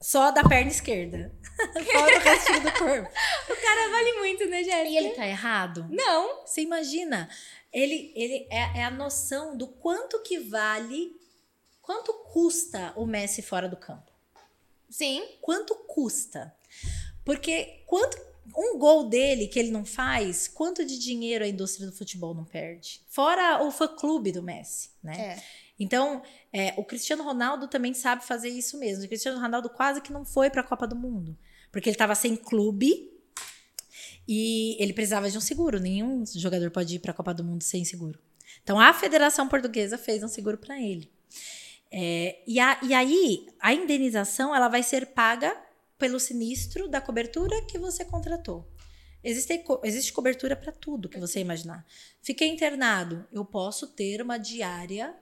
Só da perna esquerda. Fora o restinho do corpo. O cara vale muito, né, Jéssica? E ele tá errado? Não. Você imagina? Ele, ele é, é a noção do quanto que vale, quanto custa o Messi fora do campo. Sim. Quanto custa? Porque quanto um gol dele que ele não faz, quanto de dinheiro a indústria do futebol não perde? Fora o fã-clube do Messi, né? É. Então, é, o Cristiano Ronaldo também sabe fazer isso mesmo. O Cristiano Ronaldo quase que não foi para a Copa do Mundo, porque ele estava sem clube e ele precisava de um seguro. Nenhum jogador pode ir para a Copa do Mundo sem seguro. Então, a Federação Portuguesa fez um seguro para ele. É, e, a- e aí, a indenização ela vai ser paga pelo sinistro da cobertura que você contratou. Existe, existe cobertura para tudo que você imaginar. Fiquei internado, eu posso ter uma diária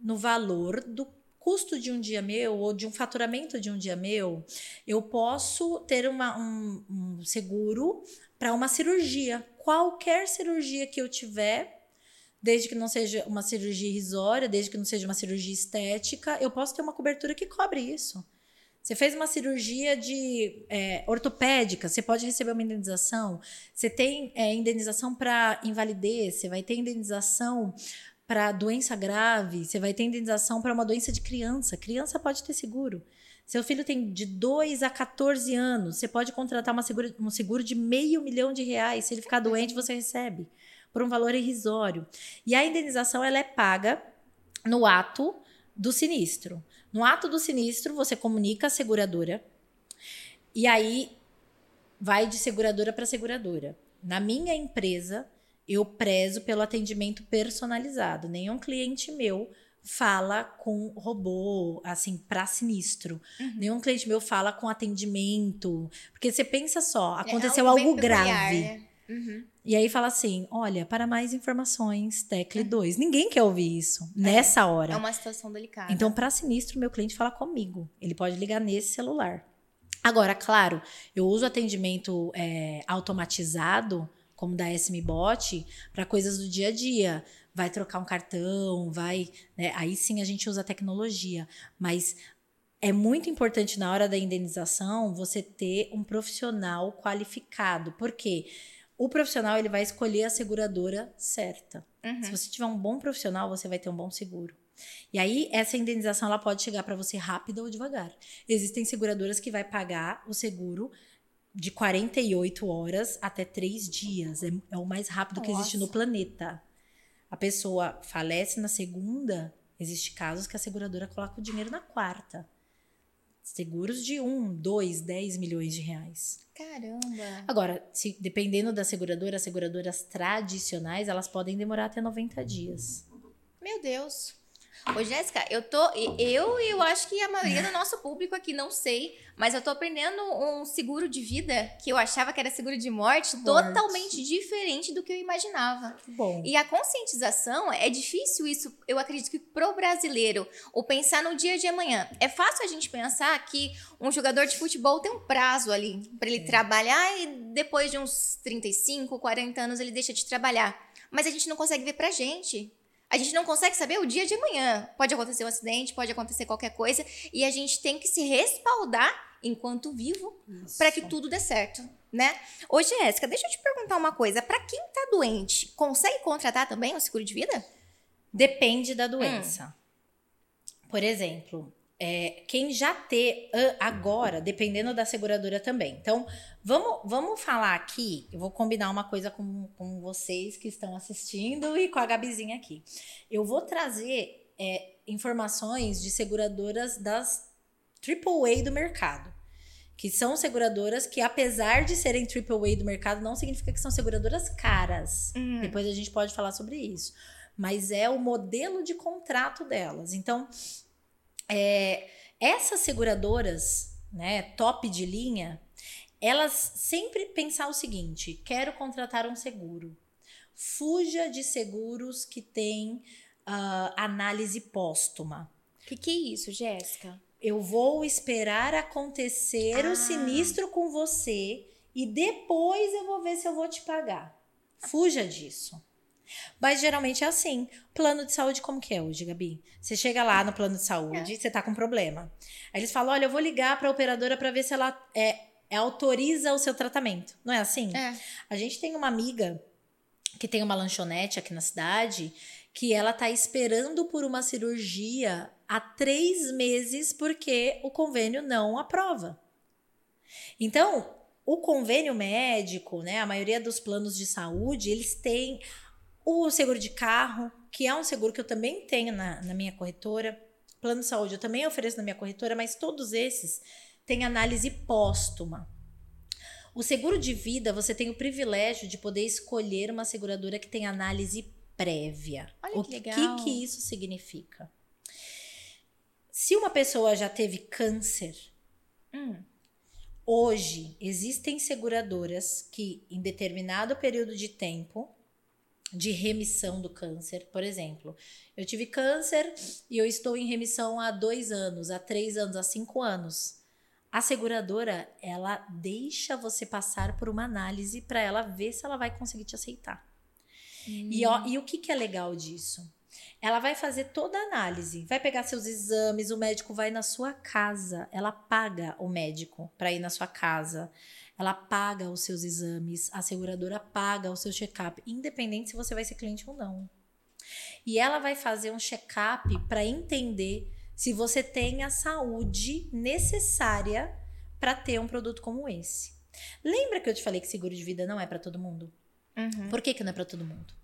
no valor do custo de um dia meu ou de um faturamento de um dia meu. Eu posso ter uma- um, um seguro para uma cirurgia. Qualquer cirurgia que eu tiver, desde que não seja uma cirurgia irrisória, desde que não seja uma cirurgia estética, eu posso ter uma cobertura que cobre isso. Você fez uma cirurgia de é, ortopédica, você pode receber uma indenização. Você tem é, indenização para invalidez, você vai ter indenização para doença grave, você vai ter indenização para uma doença de criança. Criança pode ter seguro. Seu filho tem de 2 a 14 anos, você pode contratar uma seguro, um seguro de meio milhão de reais. Se ele ficar doente, você recebe por um valor irrisório. E a indenização ela é paga no ato do sinistro. No ato do sinistro, você comunica a seguradora e aí vai de seguradora para seguradora. Na minha empresa, eu prezo pelo atendimento personalizado. Nenhum cliente meu fala com robô, assim, para sinistro. Nenhum cliente meu fala com atendimento. Porque você pensa só, aconteceu É algo algo, peculiar, grave. né? Uhum. E aí fala assim: olha, para mais informações, tecle 2. Ninguém quer ouvir isso nessa hora. É uma situação delicada. Então, para sinistro, meu cliente fala comigo. Ele pode ligar nesse celular. Agora, claro, eu uso atendimento é, automatizado, como da SMBot, para coisas do dia a dia. Vai trocar um cartão, vai. né, aí sim a gente usa a tecnologia. Mas é muito importante na hora da indenização você ter um profissional qualificado. Por quê? O profissional ele vai escolher a seguradora certa. Uhum. Se você tiver um bom profissional, você vai ter um bom seguro. E aí, essa indenização ela pode chegar para você rápida ou devagar. Existem seguradoras que vai pagar o seguro de 48 horas até 3 dias. É, é o mais rápido que existe no Nossa. planeta. A pessoa falece na segunda, existe casos que a seguradora coloca o dinheiro na quarta. Seguros de 1, 2, 10 milhões de reais. Caramba. Agora, se, dependendo da seguradora, as seguradoras tradicionais, elas podem demorar até 90 dias. Meu Deus. Ô, Jéssica, eu tô. Eu e eu acho que a maioria do nosso público aqui, não sei, mas eu tô aprendendo um seguro de vida que eu achava que era seguro de morte, Morte. totalmente diferente do que eu imaginava. Bom, E a conscientização é difícil isso, eu acredito que pro brasileiro, o pensar no dia de amanhã. É fácil a gente pensar que um jogador de futebol tem um prazo ali para ele trabalhar e depois de uns 35, 40 anos ele deixa de trabalhar. Mas a gente não consegue ver pra gente. A gente não consegue saber o dia de amanhã. Pode acontecer um acidente, pode acontecer qualquer coisa, e a gente tem que se respaldar enquanto vivo para que tudo dê certo, né? Ô, Jéssica, deixa eu te perguntar uma coisa. Para quem tá doente, consegue contratar também o seguro de vida? depende da doença. Por exemplo, é, quem já ter agora, dependendo da seguradora também. Então, vamos, vamos falar aqui. Eu vou combinar uma coisa com, com vocês que estão assistindo e com a Gabizinha aqui. Eu vou trazer é, informações de seguradoras das AAA do mercado. Que são seguradoras que, apesar de serem AAA do mercado, não significa que são seguradoras caras. Hum. Depois a gente pode falar sobre isso. Mas é o modelo de contrato delas. Então, é, essas seguradoras, né, top de linha, elas sempre pensar o seguinte: quero contratar um seguro. Fuja de seguros que têm ah, análise póstuma. O que, que é isso, Jéssica? Eu vou esperar acontecer Ah. o sinistro com você e depois eu vou ver se eu vou te pagar. Fuja disso. Mas geralmente é assim. Plano de saúde, como que é hoje, Gabi? Você chega lá no plano de saúde, você tá com problema. Aí eles falam: olha, eu vou ligar pra operadora pra ver se ela é, é, autoriza o seu tratamento. Não é assim? É. A gente tem uma amiga que tem uma lanchonete aqui na cidade que ela tá esperando por uma cirurgia há três meses porque o convênio não aprova. Então, o convênio médico, né, a maioria dos planos de saúde, eles têm o seguro de carro, que é um seguro que eu também tenho na, na minha corretora. Plano de saúde eu também ofereço na minha corretora, mas todos esses têm análise póstuma. O seguro de vida, você tem o privilégio de poder escolher uma seguradora que tem análise prévia. Olha o que legal. que, que isso significa? Se uma pessoa já teve câncer, Hum. hoje existem seguradoras que, em determinado período de tempo de remissão do câncer, por exemplo, eu tive câncer e eu estou em remissão há dois anos, há três anos, há cinco anos. A seguradora, ela deixa você passar por uma análise para ela ver se ela vai conseguir te aceitar. E, ó, e o que, que é legal disso? Ela vai fazer toda a análise, vai pegar seus exames, o médico vai na sua casa, ela paga o médico para ir na sua casa, ela paga os seus exames, a seguradora paga o seu check-up, independente se você vai ser cliente ou não. E ela vai fazer um check-up para entender se você tem a saúde necessária para ter um produto como esse. Lembra que eu te falei que seguro de vida não é para todo mundo? Uhum. Por que, que não é para todo mundo?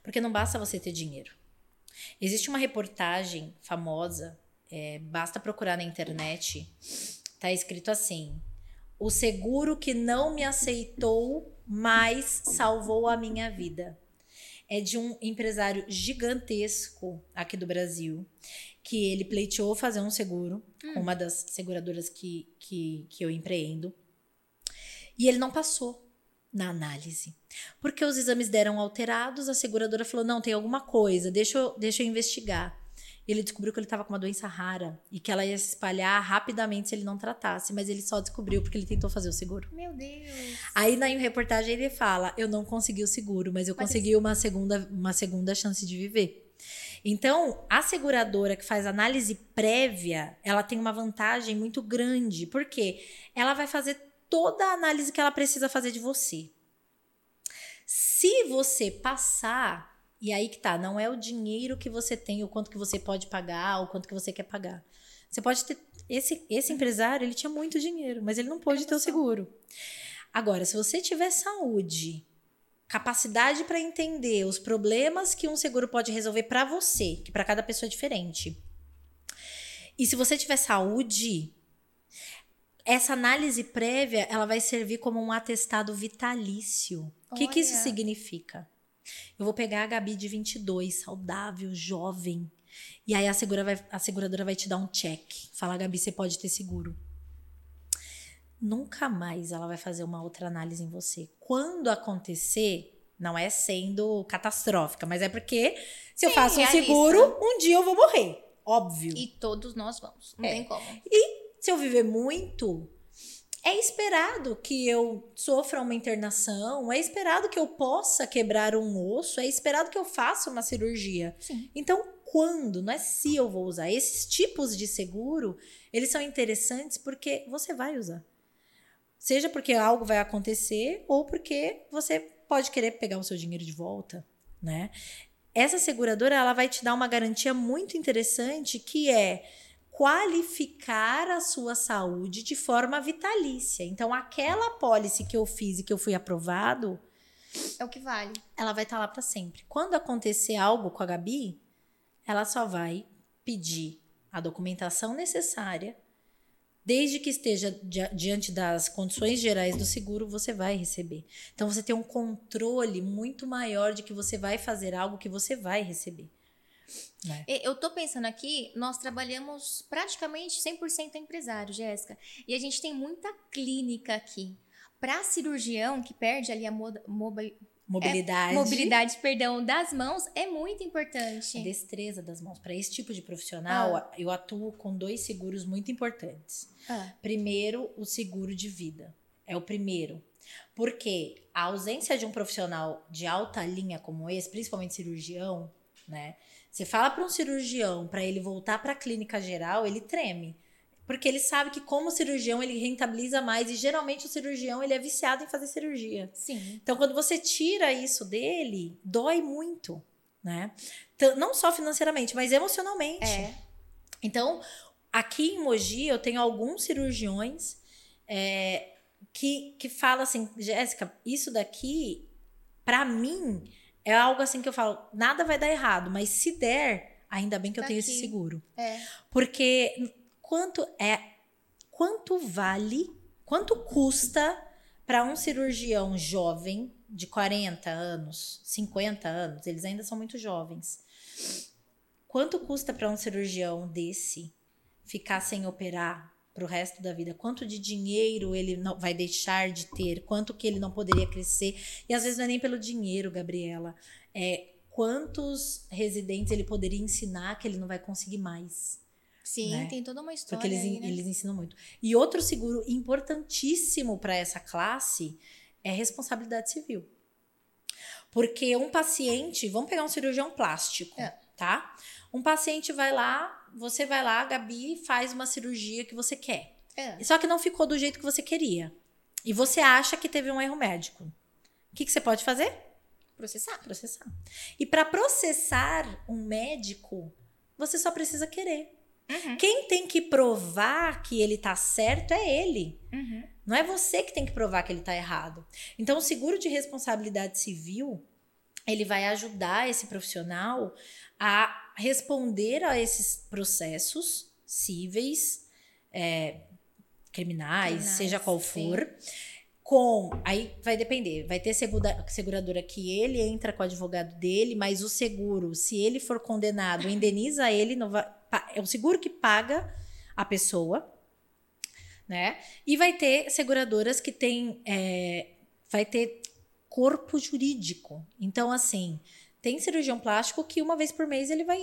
Porque não basta você ter dinheiro. Existe uma reportagem famosa, é, basta procurar na internet, tá escrito assim: o seguro que não me aceitou, mas salvou a minha vida. É de um empresário gigantesco aqui do Brasil, que ele pleiteou fazer um seguro com uma das seguradoras que, que, que eu empreendo. E ele não passou. na análise. Porque os exames deram alterados, a seguradora falou: não, tem alguma coisa, deixa eu, deixa eu investigar. Ele descobriu que ele estava com uma doença rara e que ela ia se espalhar rapidamente se ele não tratasse, mas ele só descobriu porque ele tentou fazer o seguro. Meu Deus. Aí na reportagem ele fala: eu não consegui o seguro, mas eu mas consegui uma segunda, uma segunda chance de viver. Então, a seguradora que faz análise prévia, ela tem uma vantagem muito grande, porque ela vai fazer toda a análise que ela precisa fazer de você. Se você passar, e aí que tá, não é o dinheiro que você tem, o quanto que você pode pagar, o quanto que você quer pagar. Você pode ter esse esse empresário, ele tinha muito dinheiro, mas ele não pôde ter o seguro. Agora, se você tiver saúde, capacidade para entender os problemas que um seguro pode resolver para você, que para cada pessoa é diferente. E se você tiver saúde, essa análise prévia, ela vai servir como um atestado vitalício. O que, que isso significa? Eu vou pegar a Gabi de 22, saudável, jovem. E aí a, segura vai, a seguradora vai te dar um check. Fala, Gabi, você pode ter seguro nunca mais ela vai fazer uma outra análise em você. Quando acontecer, não é sendo catastrófica, mas é porque se Sim, eu faço um seguro, um dia eu vou morrer. Óbvio. E todos nós vamos. Não é. tem como. E se eu viver muito, é esperado que eu sofra uma internação, é esperado que eu possa quebrar um osso, é esperado que eu faça uma cirurgia. Sim. Então, quando, não é se eu vou usar. Esses tipos de seguro, eles são interessantes porque você vai usar. Seja porque algo vai acontecer ou porque você pode querer pegar o seu dinheiro de volta, né? Essa seguradora ela vai te dar uma garantia muito interessante que é qualificar a sua saúde de forma vitalícia. Então, aquela pólice que eu fiz e que eu fui aprovado é o que vale. Ela vai estar tá lá para sempre. Quando acontecer algo com a Gabi, ela só vai pedir a documentação necessária Desde que esteja diante das condições gerais do seguro, você vai receber. Então você tem um controle muito maior de que você vai fazer algo que você vai receber. Né? Eu tô pensando aqui, nós trabalhamos praticamente 100% empresário, Jéssica. E a gente tem muita clínica aqui. Para cirurgião que perde ali a mobilidade Mobilidade. É, mobilidade, perdão, das mãos é muito importante. A destreza das mãos. Para esse tipo de profissional, ah. eu atuo com dois seguros muito importantes. Ah. Primeiro, o seguro de vida. É o primeiro. Porque a ausência de um profissional de alta linha como esse, principalmente cirurgião, né? Você fala para um cirurgião para ele voltar para a clínica geral, ele treme. Porque ele sabe que como cirurgião ele rentabiliza mais e geralmente o cirurgião ele é viciado em fazer cirurgia. Sim. Então quando você tira isso dele, dói muito, né? Não só financeiramente, mas emocionalmente. É. Então, aqui em Mogi eu tenho alguns cirurgiões é, que, que falam assim, Jéssica, isso daqui, para mim, é algo assim que eu falo, nada vai dar errado, mas se der, ainda bem que tá eu tenho aqui. esse seguro. É. Porque quanto é quanto vale, quanto custa para um cirurgião jovem de 40 anos, 50 anos, eles ainda são muito jovens. Quanto custa para um cirurgião desse ficar sem operar para o resto da vida? Quanto de dinheiro ele não vai deixar de ter? Quanto que ele não poderia crescer? E às vezes não é nem pelo dinheiro, Gabriela. É quantos residentes ele poderia ensinar que ele não vai conseguir mais? Sim, né? tem toda uma história. Porque eles, aí, né? eles ensinam muito. E outro seguro importantíssimo para essa classe é responsabilidade civil. Porque um paciente, vamos pegar um cirurgião plástico, é. tá? Um paciente vai lá, você vai lá, Gabi, faz uma cirurgia que você quer. É. Só que não ficou do jeito que você queria. E você acha que teve um erro médico. O que, que você pode fazer? Processar. Processar. E para processar um médico, você só precisa querer. Uhum. Quem tem que provar que ele tá certo é ele. Uhum. Não é você que tem que provar que ele tá errado. Então, o seguro de responsabilidade civil, ele vai ajudar esse profissional a responder a esses processos cíveis, é, criminais, criminais, seja qual for. Sim com. Aí vai depender. Vai ter segura, seguradora que ele entra com o advogado dele, mas o seguro, se ele for condenado, indeniza ele. Vai, é o seguro que paga a pessoa, né? E vai ter seguradoras que tem. É, vai ter corpo jurídico. Então, assim, tem cirurgião plástico que uma vez por mês ele vai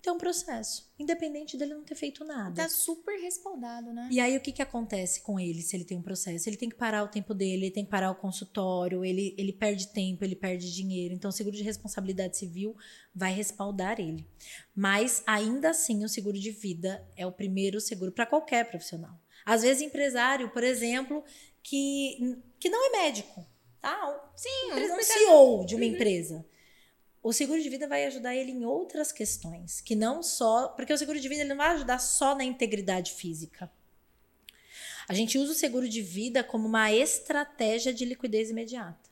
ter um processo, independente dele não ter feito nada. Tá super respaldado, né? E aí o que que acontece com ele se ele tem um processo? Ele tem que parar o tempo dele, ele tem que parar o consultório, ele, ele perde tempo, ele perde dinheiro. Então o seguro de responsabilidade civil vai respaldar ele. Mas ainda assim o seguro de vida é o primeiro seguro para qualquer profissional. Às vezes empresário, por exemplo, que, que não é médico, tá? Sim, Um, CEO de uma empresa o seguro de vida vai ajudar ele em outras questões, que não só. Porque o seguro de vida ele não vai ajudar só na integridade física. A gente usa o seguro de vida como uma estratégia de liquidez imediata.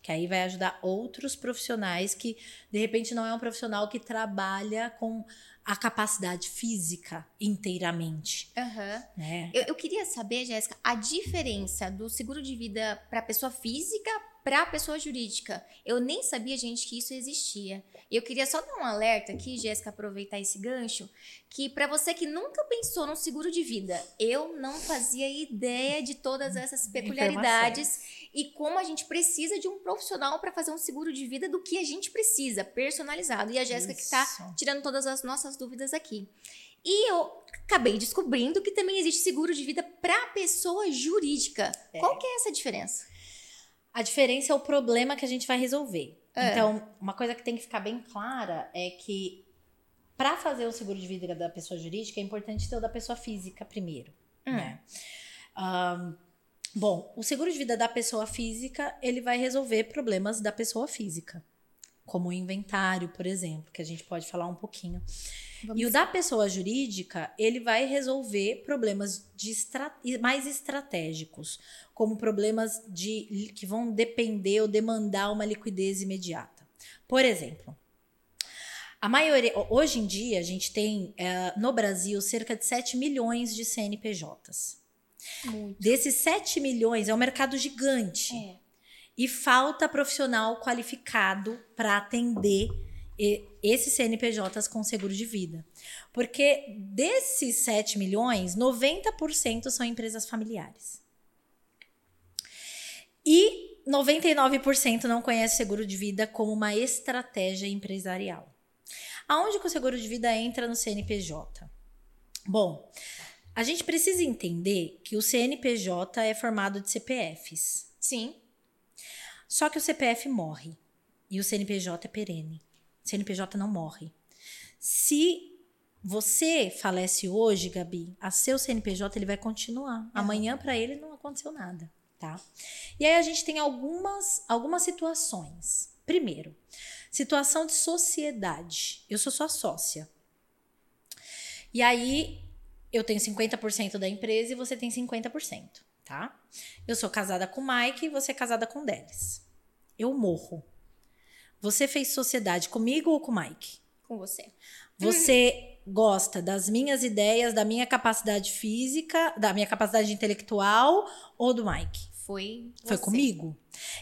Que aí vai ajudar outros profissionais que, de repente, não é um profissional que trabalha com a capacidade física inteiramente. Aham. Né? Eu, eu queria saber, Jéssica, a diferença do seguro de vida para pessoa física para pessoa jurídica. Eu nem sabia, gente, que isso existia. Eu queria só dar um alerta aqui, Jéssica, aproveitar esse gancho, que para você que nunca pensou num seguro de vida, eu não fazia ideia de todas essas peculiaridades e como a gente precisa de um profissional para fazer um seguro de vida do que a gente precisa, personalizado. E a Jéssica que está tirando todas as nossas dúvidas aqui. E eu acabei descobrindo que também existe seguro de vida para pessoa jurídica. Qual que é essa diferença? A diferença é o problema que a gente vai resolver. É. Então, uma coisa que tem que ficar bem clara é que para fazer o seguro de vida da pessoa jurídica é importante ter o da pessoa física primeiro. Hum. Né? Ahn, bom, o seguro de vida da pessoa física ele vai resolver problemas da pessoa física, como o inventário, por exemplo, que a gente pode falar um pouquinho. Vamos E o da pessoa jurídica, ele vai resolver problemas estra- mais estratégicos, como problemas de que vão depender ou demandar uma liquidez imediata. Por exemplo, a maioria, hoje em dia, a gente tem eh, no Brasil cerca de 7 milhões de CNPJs. Muito. Desses 7 milhões, é um mercado gigante. É. E falta profissional qualificado para atender esses CNPJs com seguro de vida. Porque desses 7 milhões, 90% são empresas familiares. E 99% não conhece seguro de vida como uma estratégia empresarial. Aonde que o seguro de vida entra no CNPJ? Bom, a gente precisa entender que o CNPJ é formado de CPFs. Sim. Só que o CPF morre e o CNPJ é perene. O CNPJ não morre. Se você falece hoje, Gabi, a seu CNPJ ele vai continuar. Amanhã para ele não aconteceu nada, tá? E aí a gente tem algumas algumas situações. Primeiro, situação de sociedade. Eu sou sua sócia. E aí eu tenho 50% da empresa e você tem 50%, tá? Eu sou casada com o Mike e você é casada com o Delis. Eu morro. Você fez sociedade comigo ou com o Mike? Com você. Você gosta das minhas ideias, da minha capacidade física, da minha capacidade intelectual ou do Mike? Foi. Foi você. comigo.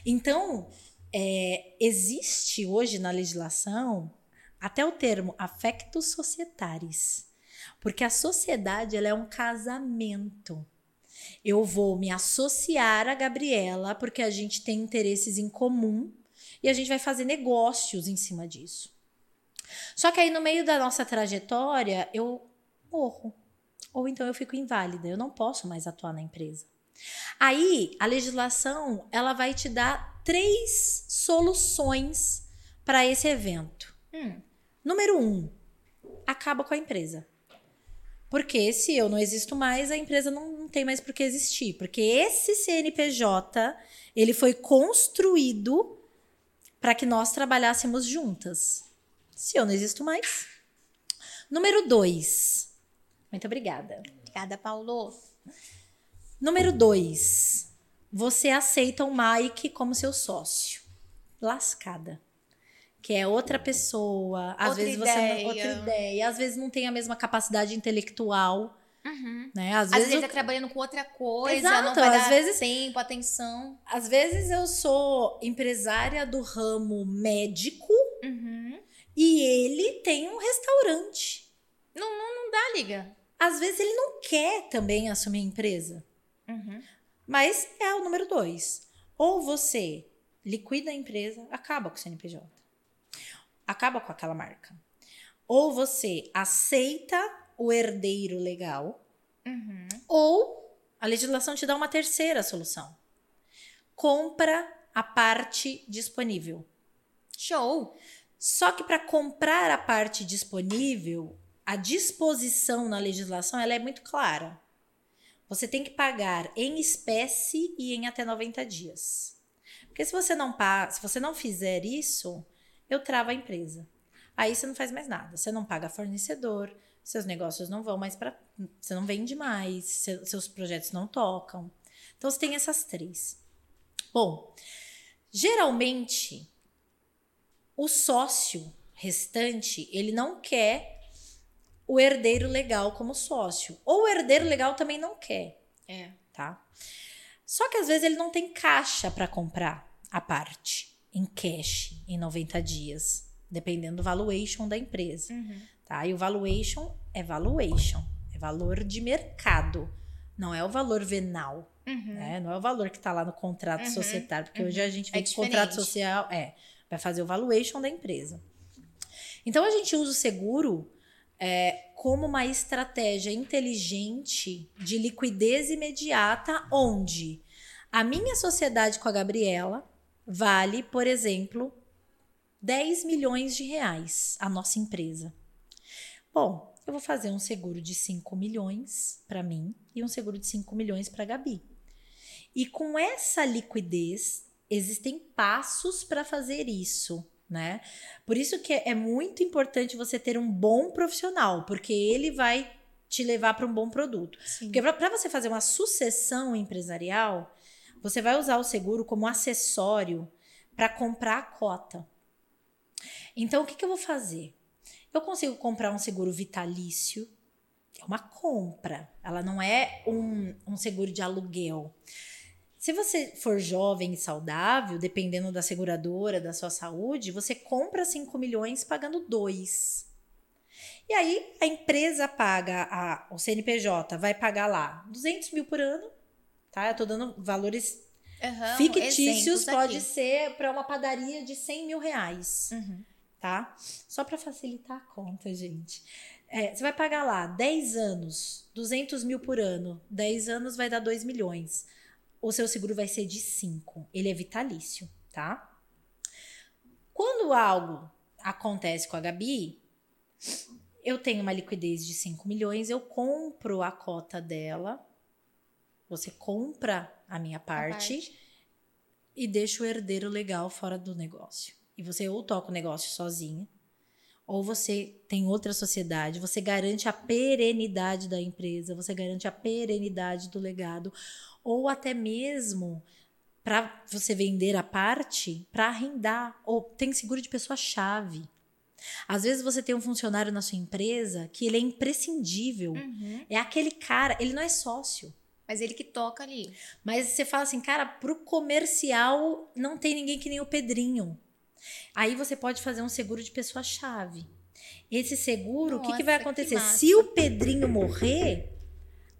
Então, é, existe hoje na legislação até o termo affectus societatis. Porque a sociedade ela é um casamento. Eu vou me associar a Gabriela porque a gente tem interesses em comum e a gente vai fazer negócios em cima disso. Só que aí no meio da nossa trajetória eu morro. Ou então eu fico inválida, eu não posso mais atuar na empresa. Aí a legislação ela vai te dar três soluções para esse evento. Hum. Número um, acaba com a empresa. Porque se eu não existo mais, a empresa não, não tem mais por que existir. Porque esse CNPJ, ele foi construído para que nós trabalhássemos juntas. Se eu não existo mais. Número dois. Muito obrigada. Obrigada, Paulo. Número dois. Você aceita o Mike como seu sócio. Lascada. Que é outra pessoa. Às Outra vezes você não, ideia. outra ideia. Às vezes não tem a mesma capacidade intelectual. Uhum. Né? Às, Às vezes, vezes eu- tá trabalhando com outra coisa, Exato, não vai às dar vezes- tempo, atenção. às vezes eu sou empresária do ramo médico Uhum. e ele tem um restaurante. Não, não, não dá liga. Às vezes ele não quer também assumir a empresa. Uhum. Mas é o número dois. Ou você liquida a empresa, acaba com o CNPJ. Acaba com aquela marca. Ou você aceita o herdeiro legal, Uhum. ou a legislação te dá uma terceira solução. Compra a parte disponível. Show! Só que para comprar a parte disponível, a disposição na legislação ela é muito clara. Você tem que pagar em espécie e em até 90 dias. Porque se você não pa- se você não fizer isso, eu travo a empresa. Aí você não faz mais nada. Você não paga fornecedor, seus negócios não vão mais para, você não vende mais, seu- seus projetos não tocam. Então você tem essas três. Bom, geralmente o sócio restante, ele não quer o herdeiro legal como sócio. Ou o herdeiro legal também não quer, É. tá? Só que às vezes ele não tem caixa para comprar a parte em cash em 90 dias, dependendo do valuation da empresa, Uhum. Tá? E o valuation é valuation, é valor de mercado, não é o valor venal. Uhum. né? Não é o valor que está lá no contrato Uhum, societário, porque uhum. hoje a gente vê É que o contrato social é vai fazer o valuation da empresa. Então a gente usa o seguro é, como uma estratégia inteligente de liquidez imediata, onde a minha sociedade com a Gabriela vale, por exemplo, 10 milhões de reais, a nossa empresa. Bom, eu vou fazer um seguro de 5 milhões para mim e um seguro de 5 milhões para a Gabi. E com essa liquidez, existem passos para fazer isso, né? Por isso que é muito importante você ter um bom profissional, porque ele vai te levar para um bom produto. Sim. Porque para você fazer uma sucessão empresarial, você vai usar o seguro como acessório para comprar a cota. Então, o que, que eu vou fazer? Eu consigo comprar um seguro vitalício, é uma compra, ela não é um, um seguro de aluguel. Se você for jovem e saudável, dependendo da seguradora, da sua saúde, você compra 5 milhões pagando 2. E aí a empresa paga, a, o CNPJ vai pagar lá 200 mil por ano, tá? Eu tô dando valores Aham, fictícios, pode aqui. ser para uma padaria de 100 mil reais Uhum. Tá? Só para facilitar a conta, gente. É, você vai pagar lá 10 anos, 200 mil por ano. 10 anos vai dar 2 milhões. O seu seguro vai ser de 5. Ele é vitalício, tá? Quando algo acontece com a Gabi, eu tenho uma liquidez de 5 milhões, eu compro a cota dela. Você compra a minha A parte e deixa o herdeiro legal fora do negócio. E você ou toca o negócio sozinha, ou você tem outra sociedade, você garante a perenidade da empresa, você garante a perenidade do legado, ou até mesmo para você vender a parte para arrendar, ou tem seguro de pessoa-chave. Às vezes você tem um funcionário na sua empresa que ele é imprescindível. Uhum. É aquele cara, ele não é sócio. Mas ele que toca ali. Mas você fala assim, cara, pro comercial não tem ninguém que nem o Pedrinho. Aí você pode fazer um seguro de pessoa-chave. Esse seguro, o que, que vai que acontecer? massa. Se o Pedrinho morrer,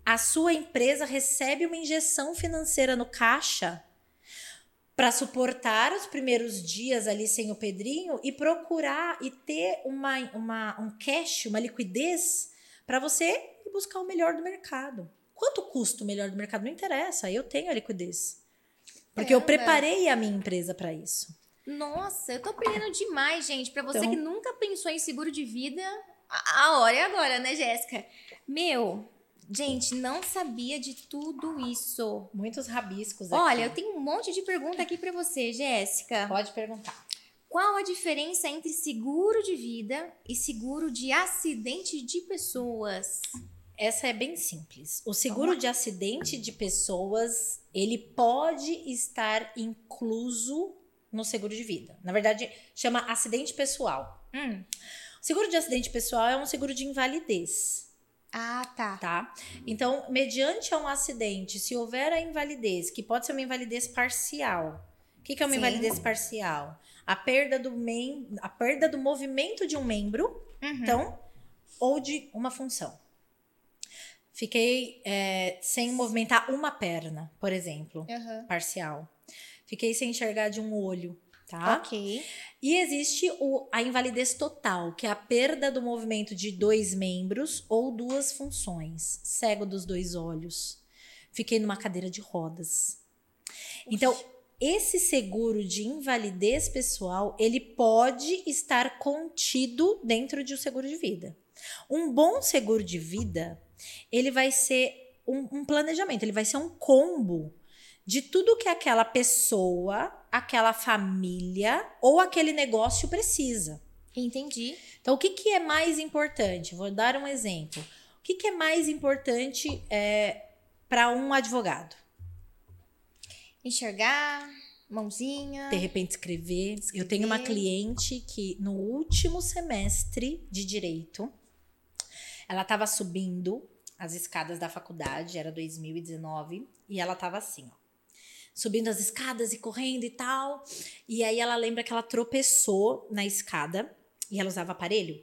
a sua empresa recebe uma injeção financeira no caixa para suportar os primeiros dias ali sem o Pedrinho e procurar e ter uma, uma, um cash, uma liquidez para você buscar o melhor do mercado. Quanto custa o melhor do mercado? Não interessa, eu tenho a liquidez. Porque eu Caramba. preparei a minha empresa para isso. Nossa, eu tô aprendendo demais, gente. Pra você Então- que nunca pensou em seguro de vida, a hora é agora, né, Jéssica? Meu, gente, não sabia de tudo isso. Muitos rabiscos aqui. Olha, eu tenho um monte de pergunta aqui pra você, Jéssica. Pode perguntar. Qual a diferença entre seguro de vida e seguro de acidente de pessoas? Essa é bem simples. O seguro de acidente de pessoas, ele pode estar incluso no seguro de vida. Na verdade, chama acidente pessoal. Hum. O seguro de acidente pessoal é um seguro de invalidez, Ah, tá. tá? Então, mediante um acidente, se houver a invalidez, que pode ser uma invalidez parcial. O que, que é uma Sim. invalidez parcial? A perda do mem a perda do movimento de um membro Uhum. então, ou de uma função. Fiquei é, sem movimentar uma perna, por exemplo, Aham. parcial. Fiquei sem enxergar de um olho, tá? Ok. E existe o, a invalidez total, que é a perda do movimento de dois membros ou duas funções. Cego dos dois olhos. Fiquei numa cadeira de rodas. Então, esse seguro de invalidez pessoal, ele pode estar contido dentro de um seguro de vida. Um bom seguro de vida, ele vai ser um, um planejamento, ele vai ser um combo de tudo que aquela pessoa, aquela família ou aquele negócio precisa. Entendi. Então, o que, que é mais importante? Vou dar um exemplo. O que, que é mais importante é, para um advogado? Enxergar, mãozinha. De repente, escrever. escrever. Eu tenho uma cliente que, no último semestre de direito, ela estava subindo as escadas da faculdade, era 2019, e ela estava assim, ó subindo as escadas e correndo e tal. E aí ela lembra que ela tropeçou na escada e ela usava aparelho.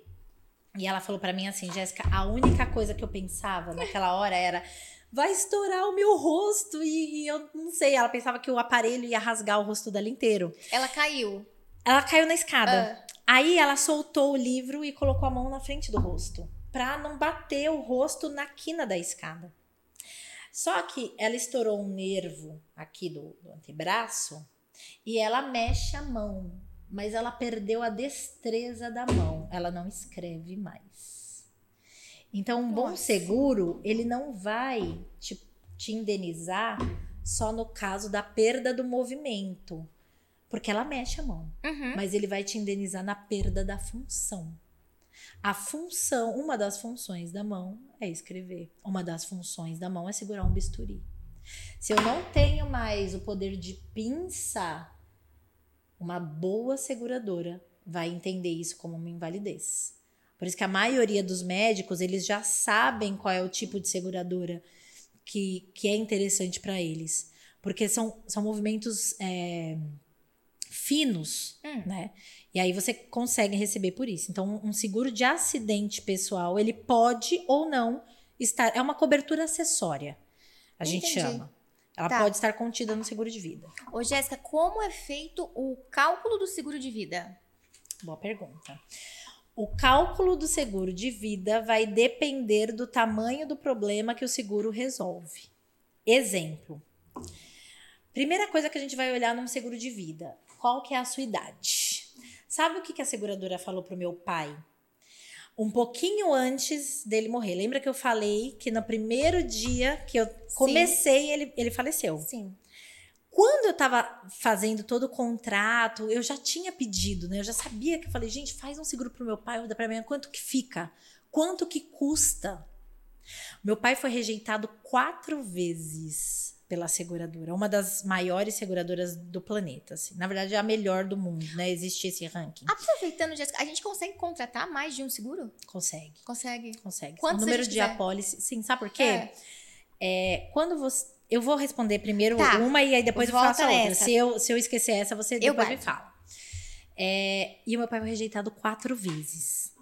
E ela falou para mim assim, Jéssica, a única coisa que eu pensava naquela hora era vai estourar o meu rosto e, e, eu não sei, ela pensava que o aparelho ia rasgar o rosto dela inteiro. Ela caiu. Ela caiu na escada. Ah. Aí ela soltou o livro e colocou a mão na frente do rosto, para não bater o rosto na quina da escada. Só que ela estourou um nervo aqui do, do antebraço e ela mexe a mão, mas ela perdeu a destreza da mão. Ela não escreve mais. Então, um bom seguro, ele não vai te, te indenizar só no caso da perda do movimento, porque ela mexe a mão, uhum. mas ele vai te indenizar na perda da função. A função, uma das funções da mão é escrever. Uma das funções da mão é segurar um bisturi. Se eu não tenho mais o poder de pinça, uma boa seguradora vai entender isso como uma invalidez. Por isso que a maioria dos médicos, eles já sabem qual é o tipo de seguradora que, que é interessante para eles. Porque são, são movimentos é, finos, hum. né? E aí você consegue receber por isso. Então, um seguro de acidente pessoal, ele pode ou não estar. É uma cobertura acessória, a Entendi. gente chama. Ela tá. pode estar contida no seguro de vida. Ô, Jéssica, como é feito o cálculo do seguro de vida? Boa pergunta. O cálculo do seguro de vida vai depender do tamanho do problema que o seguro resolve. Exemplo. Primeira coisa que a gente vai olhar num seguro de vida, qual que é a sua idade? Sabe o que, que a seguradora falou pro meu pai? Um pouquinho antes dele morrer. Lembra que eu falei que no primeiro dia que eu comecei, ele, ele faleceu? Sim. Quando eu tava fazendo todo o contrato, eu já tinha pedido, né? Eu já sabia que eu falei, gente, faz um seguro pro meu pai, dá pra mim, quanto que fica? Quanto que custa? Meu pai foi rejeitado quatro vezes pela seguradora, uma das maiores seguradoras do planeta. Assim. Na verdade, é a melhor do mundo, né? Existe esse ranking. Aproveitando, Jéssica, a gente consegue contratar mais de um seguro? Consegue. Consegue. Consegue. Quantos o número de apólice. Sim, sabe por quê? É. é. quando você. Eu vou responder primeiro tá. uma e aí depois eu faço a outra. Se eu, se eu esquecer essa, você depois me fala. É, e o meu pai foi rejeitado quatro vezes.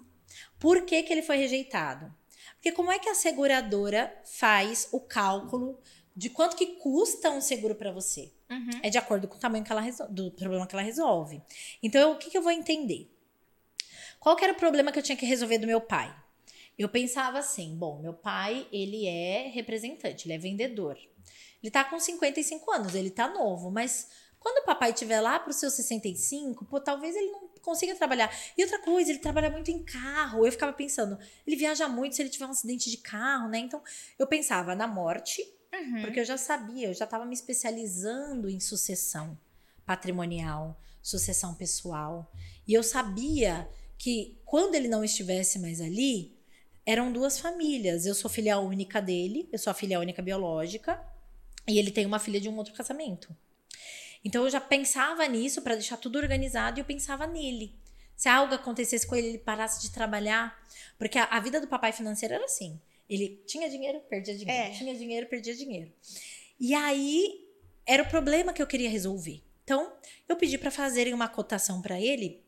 Por que, que ele foi rejeitado? Porque como é que a seguradora faz o cálculo de quanto que custa um seguro para você. Uhum. É de acordo com o tamanho que ela do problema que ela resolve. Então, eu, o que, que eu vou entender? Qual era o problema que eu tinha que resolver do meu pai? Eu pensava assim, bom, meu pai, ele é representante, ele é vendedor. Ele tá com 55 anos, ele tá novo, mas quando o papai estiver lá para os seus 65, pô, talvez ele não consiga trabalhar. E outra coisa, ele trabalha muito em carro. Eu ficava pensando, ele viaja muito se ele tiver um acidente de carro, né? Então, eu pensava na morte Uhum. Porque eu já sabia, eu já estava me especializando em sucessão patrimonial, sucessão pessoal. E eu sabia que quando ele não estivesse mais ali, eram duas famílias. Eu sou filha única dele, eu sou a filha única biológica, e ele tem uma filha de um outro casamento. Então eu já pensava nisso para deixar tudo organizado e eu pensava nele. Se algo acontecesse com ele, ele parasse de trabalhar, porque a, a vida do papai financeiro era assim. Ele tinha dinheiro, perdia dinheiro. É. Tinha dinheiro, perdia dinheiro. E aí era o problema que eu queria resolver. Então, eu pedi para fazerem uma cotação para ele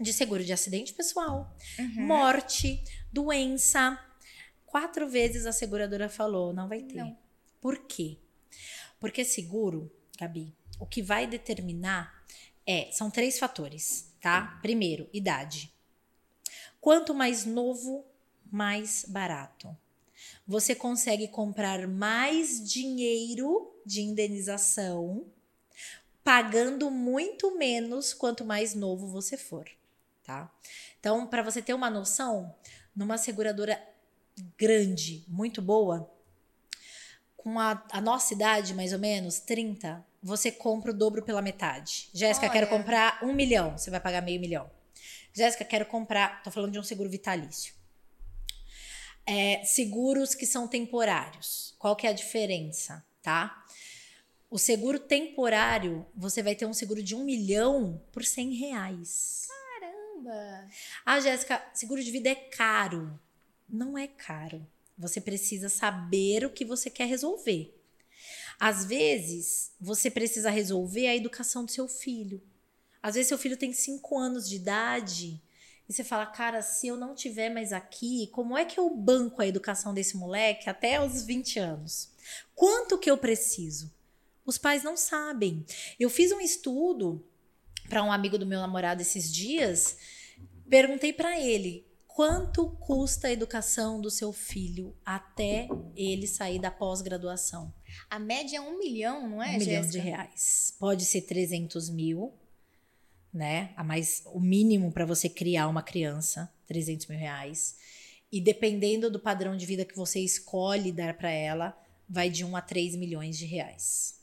de seguro de acidente pessoal, uhum. morte, doença. Quatro vezes a seguradora falou: não vai ter. Não. Por quê? Porque seguro, Gabi, o que vai determinar é, são três fatores, tá? Primeiro, idade. Quanto mais novo, mais barato. Você consegue comprar mais dinheiro de indenização pagando muito menos quanto mais novo você for, tá? Então, para você ter uma noção, numa seguradora grande, muito boa, com a, a, nossa idade, mais ou menos, 30, você compra o dobro pela metade. Jéssica, quero comprar um milhão, você vai pagar meio milhão. Jéssica, quero comprar, tô falando de um seguro vitalício. É, seguros que são temporários. Qual que é a diferença, tá? O seguro temporário, você vai ter um seguro de um milhão por cem reais. Caramba! Ah, Jéssica, seguro de vida é caro. Não é caro. Você precisa saber o que você quer resolver. Às vezes, você precisa resolver a educação do seu filho. Às vezes, seu filho tem cinco anos de idade e você fala, cara, se eu não tiver mais aqui, como é que eu banco a educação desse moleque até os 20 anos? Quanto que eu preciso? Os pais não sabem. Eu fiz um estudo para um amigo do meu namorado esses dias, perguntei para ele quanto custa a educação do seu filho até ele sair da pós-graduação. A média é um milhão, não é, Um milhão de reais. Pode ser 300 mil, né? A mais, o mínimo para você criar uma criança, 300 mil reais. E dependendo do padrão de vida que você escolhe dar para ela, vai de 1 a 3 milhões de reais.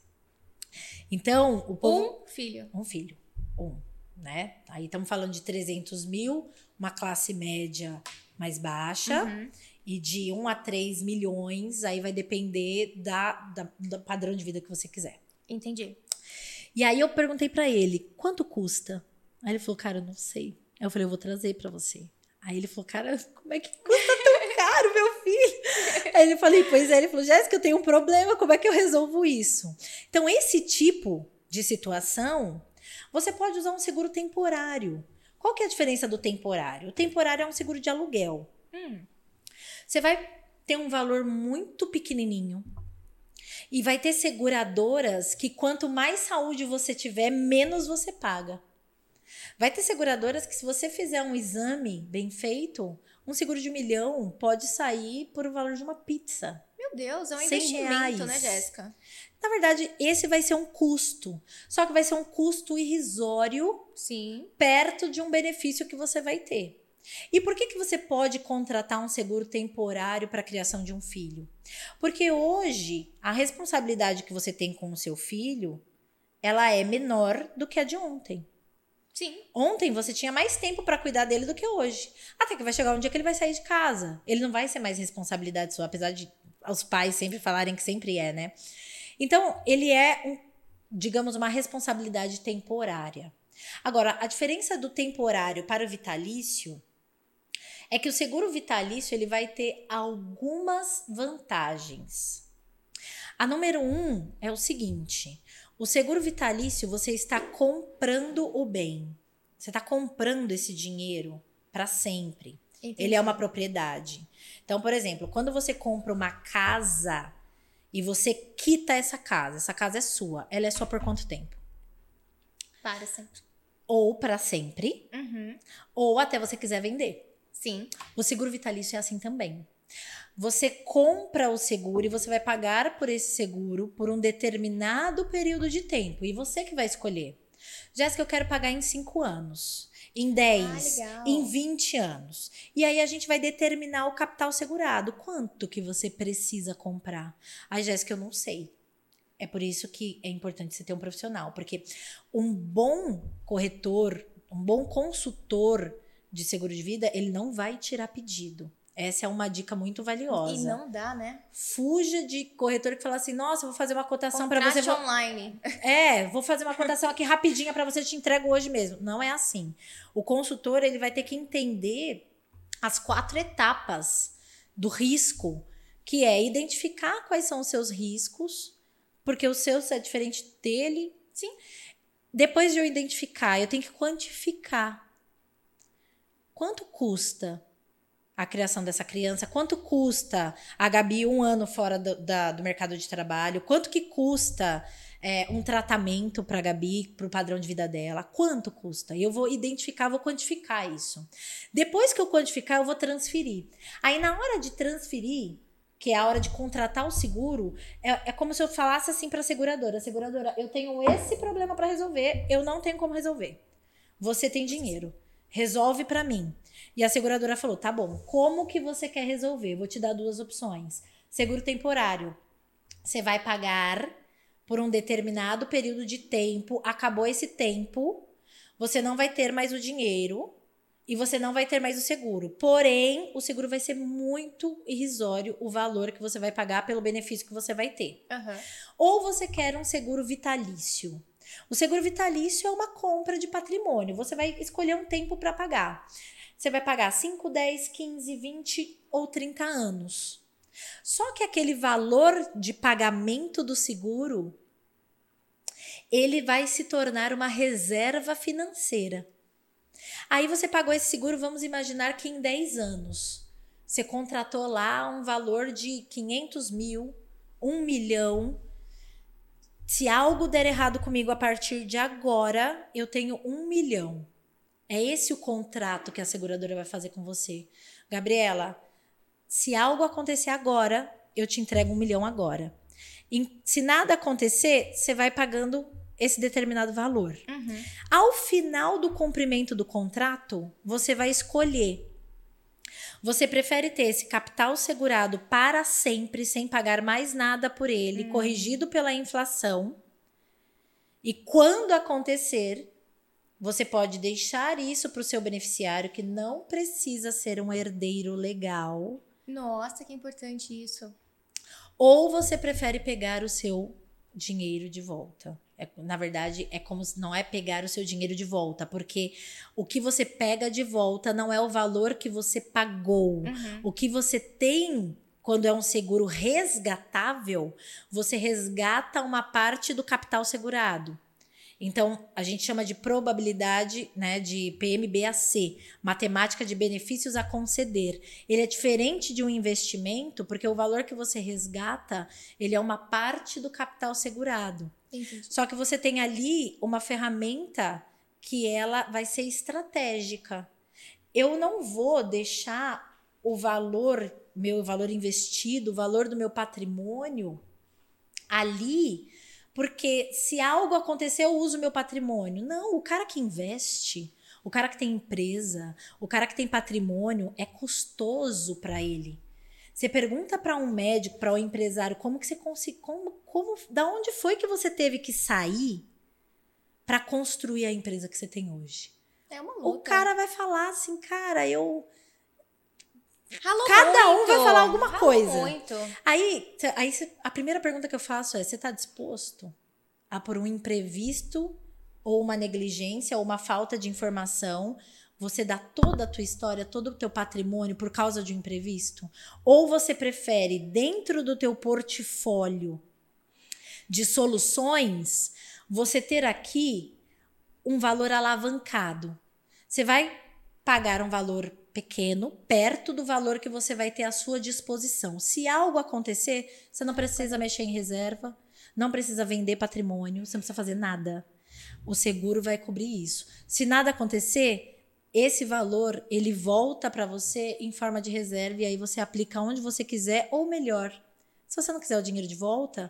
Então, o povo. Um filho. Um filho. Um. Né? Aí estamos falando de 300 mil, uma classe média mais baixa. Uhum. E de 1 a 3 milhões, aí vai depender da, da, do padrão de vida que você quiser. Entendi. E aí eu perguntei para ele, quanto custa? Aí ele falou, cara, eu não sei. Aí eu falei, eu vou trazer para você. Aí ele falou, cara, como é que custa tão caro, meu filho? Aí ele falei, pois é. Ele falou, Jéssica, eu tenho um problema, como é que eu resolvo isso? Então, esse tipo de situação, você pode usar um seguro temporário. Qual que é a diferença do temporário? O temporário é um seguro de aluguel. Hum. Você vai ter um valor muito pequenininho. E vai ter seguradoras que quanto mais saúde você tiver, menos você paga. Vai ter seguradoras que se você fizer um exame bem feito, um seguro de um milhão pode sair por o valor de uma pizza. Meu Deus, é um 100 investimento, reais. né, Jéssica? Na verdade, esse vai ser um custo. Só que vai ser um custo irrisório Sim. perto de um benefício que você vai ter. E por que, que você pode contratar um seguro temporário para a criação de um filho? Porque hoje a responsabilidade que você tem com o seu filho, ela é menor do que a de ontem. Sim. Ontem você tinha mais tempo para cuidar dele do que hoje. Até que vai chegar um dia que ele vai sair de casa. Ele não vai ser mais responsabilidade sua, apesar de os pais sempre falarem que sempre é, né? Então, ele é, um, digamos, uma responsabilidade temporária. Agora, a diferença do temporário para o vitalício é que o seguro vitalício ele vai ter algumas vantagens. A número um é o seguinte: o seguro vitalício você está comprando o bem, você está comprando esse dinheiro para sempre. Entendi. Ele é uma propriedade. Então, por exemplo, quando você compra uma casa e você quita essa casa, essa casa é sua, ela é sua por quanto tempo? Para sempre. Ou para sempre, Uhum. ou até você quiser vender. Sim. O seguro vitalício é assim também. Você compra o seguro e você vai pagar por esse seguro por um determinado período de tempo. E você que vai escolher. Jéssica, eu quero pagar em 5 anos, em 10, Ah, em 20 anos. E aí a gente vai determinar o capital segurado. Quanto que você precisa comprar? Ai, Jéssica, eu não sei. É por isso que é importante você ter um profissional, porque um bom corretor, um bom consultor de seguro de vida, ele não vai tirar pedido. Essa é uma dica muito valiosa. E não dá, né? Fuja de corretor que fala assim: "Nossa, vou fazer uma cotação para você". Online. É, vou fazer uma cotação aqui rapidinha para você, te entrego hoje mesmo. Não é assim. O consultor, ele vai ter que entender as quatro etapas do risco, que é identificar quais são os seus riscos, porque o seu é diferente dele. Sim. Depois de eu identificar, eu tenho que quantificar. Quanto custa a criação dessa criança? Quanto custa a Gabi um ano fora do, da, do mercado de trabalho? Quanto que custa é, um tratamento para a Gabi, para o padrão de vida dela? Quanto custa? Eu vou identificar, vou quantificar isso. Depois que eu quantificar, eu vou transferir. Aí, na hora de transferir, que é a hora de contratar o seguro, é, é como se eu falasse assim para a seguradora: seguradora, eu tenho esse problema para resolver, eu não tenho como resolver. Você tem dinheiro, resolve para mim. E a seguradora falou: tá bom, como que você quer resolver? Vou te dar duas opções. Seguro temporário. Você vai pagar por um determinado período de tempo, acabou esse tempo, você não vai ter mais o dinheiro e você não vai ter mais o seguro. Porém, o seguro vai ser muito irrisório o valor que você vai pagar pelo benefício que você vai ter. Uhum. Ou você quer um seguro vitalício. O seguro vitalício é uma compra de patrimônio. Você vai escolher um tempo para pagar. Você vai pagar 5, 10, 15, 20 ou 30 anos. Só que aquele valor de pagamento do seguro ele vai se tornar uma reserva financeira. Aí você pagou esse seguro, vamos imaginar que em 10 anos você contratou lá um valor de 500 mil, 1 milhão. Se algo der errado comigo a partir de agora, eu tenho 1 milhão. É esse o contrato que a seguradora vai fazer com você. Gabriela, se algo acontecer agora, eu te entrego um milhão agora. E se nada acontecer, você vai pagando esse determinado valor. Uhum. Ao final do cumprimento do contrato, você vai escolher. Você prefere ter esse capital segurado para sempre, sem pagar mais nada por ele, uhum. corrigido pela inflação. E quando acontecer, você pode deixar isso para o seu beneficiário, que não precisa ser um herdeiro legal. Nossa, que importante isso. Ou você prefere pegar o seu dinheiro de volta. É, na verdade, é como se não é pegar o seu dinheiro de volta, porque o que você pega de volta não é o valor que você pagou. Uhum. O que você tem quando é um seguro resgatável, você resgata uma parte do capital segurado. Então, a gente chama de probabilidade, né, de PMBAC, matemática de benefícios a conceder. Ele é diferente de um investimento, porque o valor que você resgata, ele é uma parte do capital segurado. Entendi. Só que você tem ali uma ferramenta que ela vai ser estratégica. Eu não vou deixar o valor, meu valor investido, o valor do meu patrimônio ali porque se algo acontecer, eu uso meu patrimônio. Não, o cara que investe, o cara que tem empresa, o cara que tem patrimônio, é custoso para ele. Você pergunta para um médico, para um empresário, como que você conseguiu, como, como, da onde foi que você teve que sair para construir a empresa que você tem hoje? É uma luta. O cara vai falar assim, cara, eu Ralou Cada muito. um vai falar alguma Ralou coisa. muito. Aí, aí a primeira pergunta que eu faço é: você está disposto a por um imprevisto ou uma negligência ou uma falta de informação você dá toda a tua história, todo o teu patrimônio por causa de um imprevisto? Ou você prefere dentro do teu portfólio de soluções você ter aqui um valor alavancado? Você vai pagar um valor pequeno, perto do valor que você vai ter à sua disposição. Se algo acontecer, você não precisa mexer em reserva, não precisa vender patrimônio, você não precisa fazer nada. O seguro vai cobrir isso. Se nada acontecer, esse valor ele volta para você em forma de reserva e aí você aplica onde você quiser ou melhor. Se você não quiser o dinheiro de volta,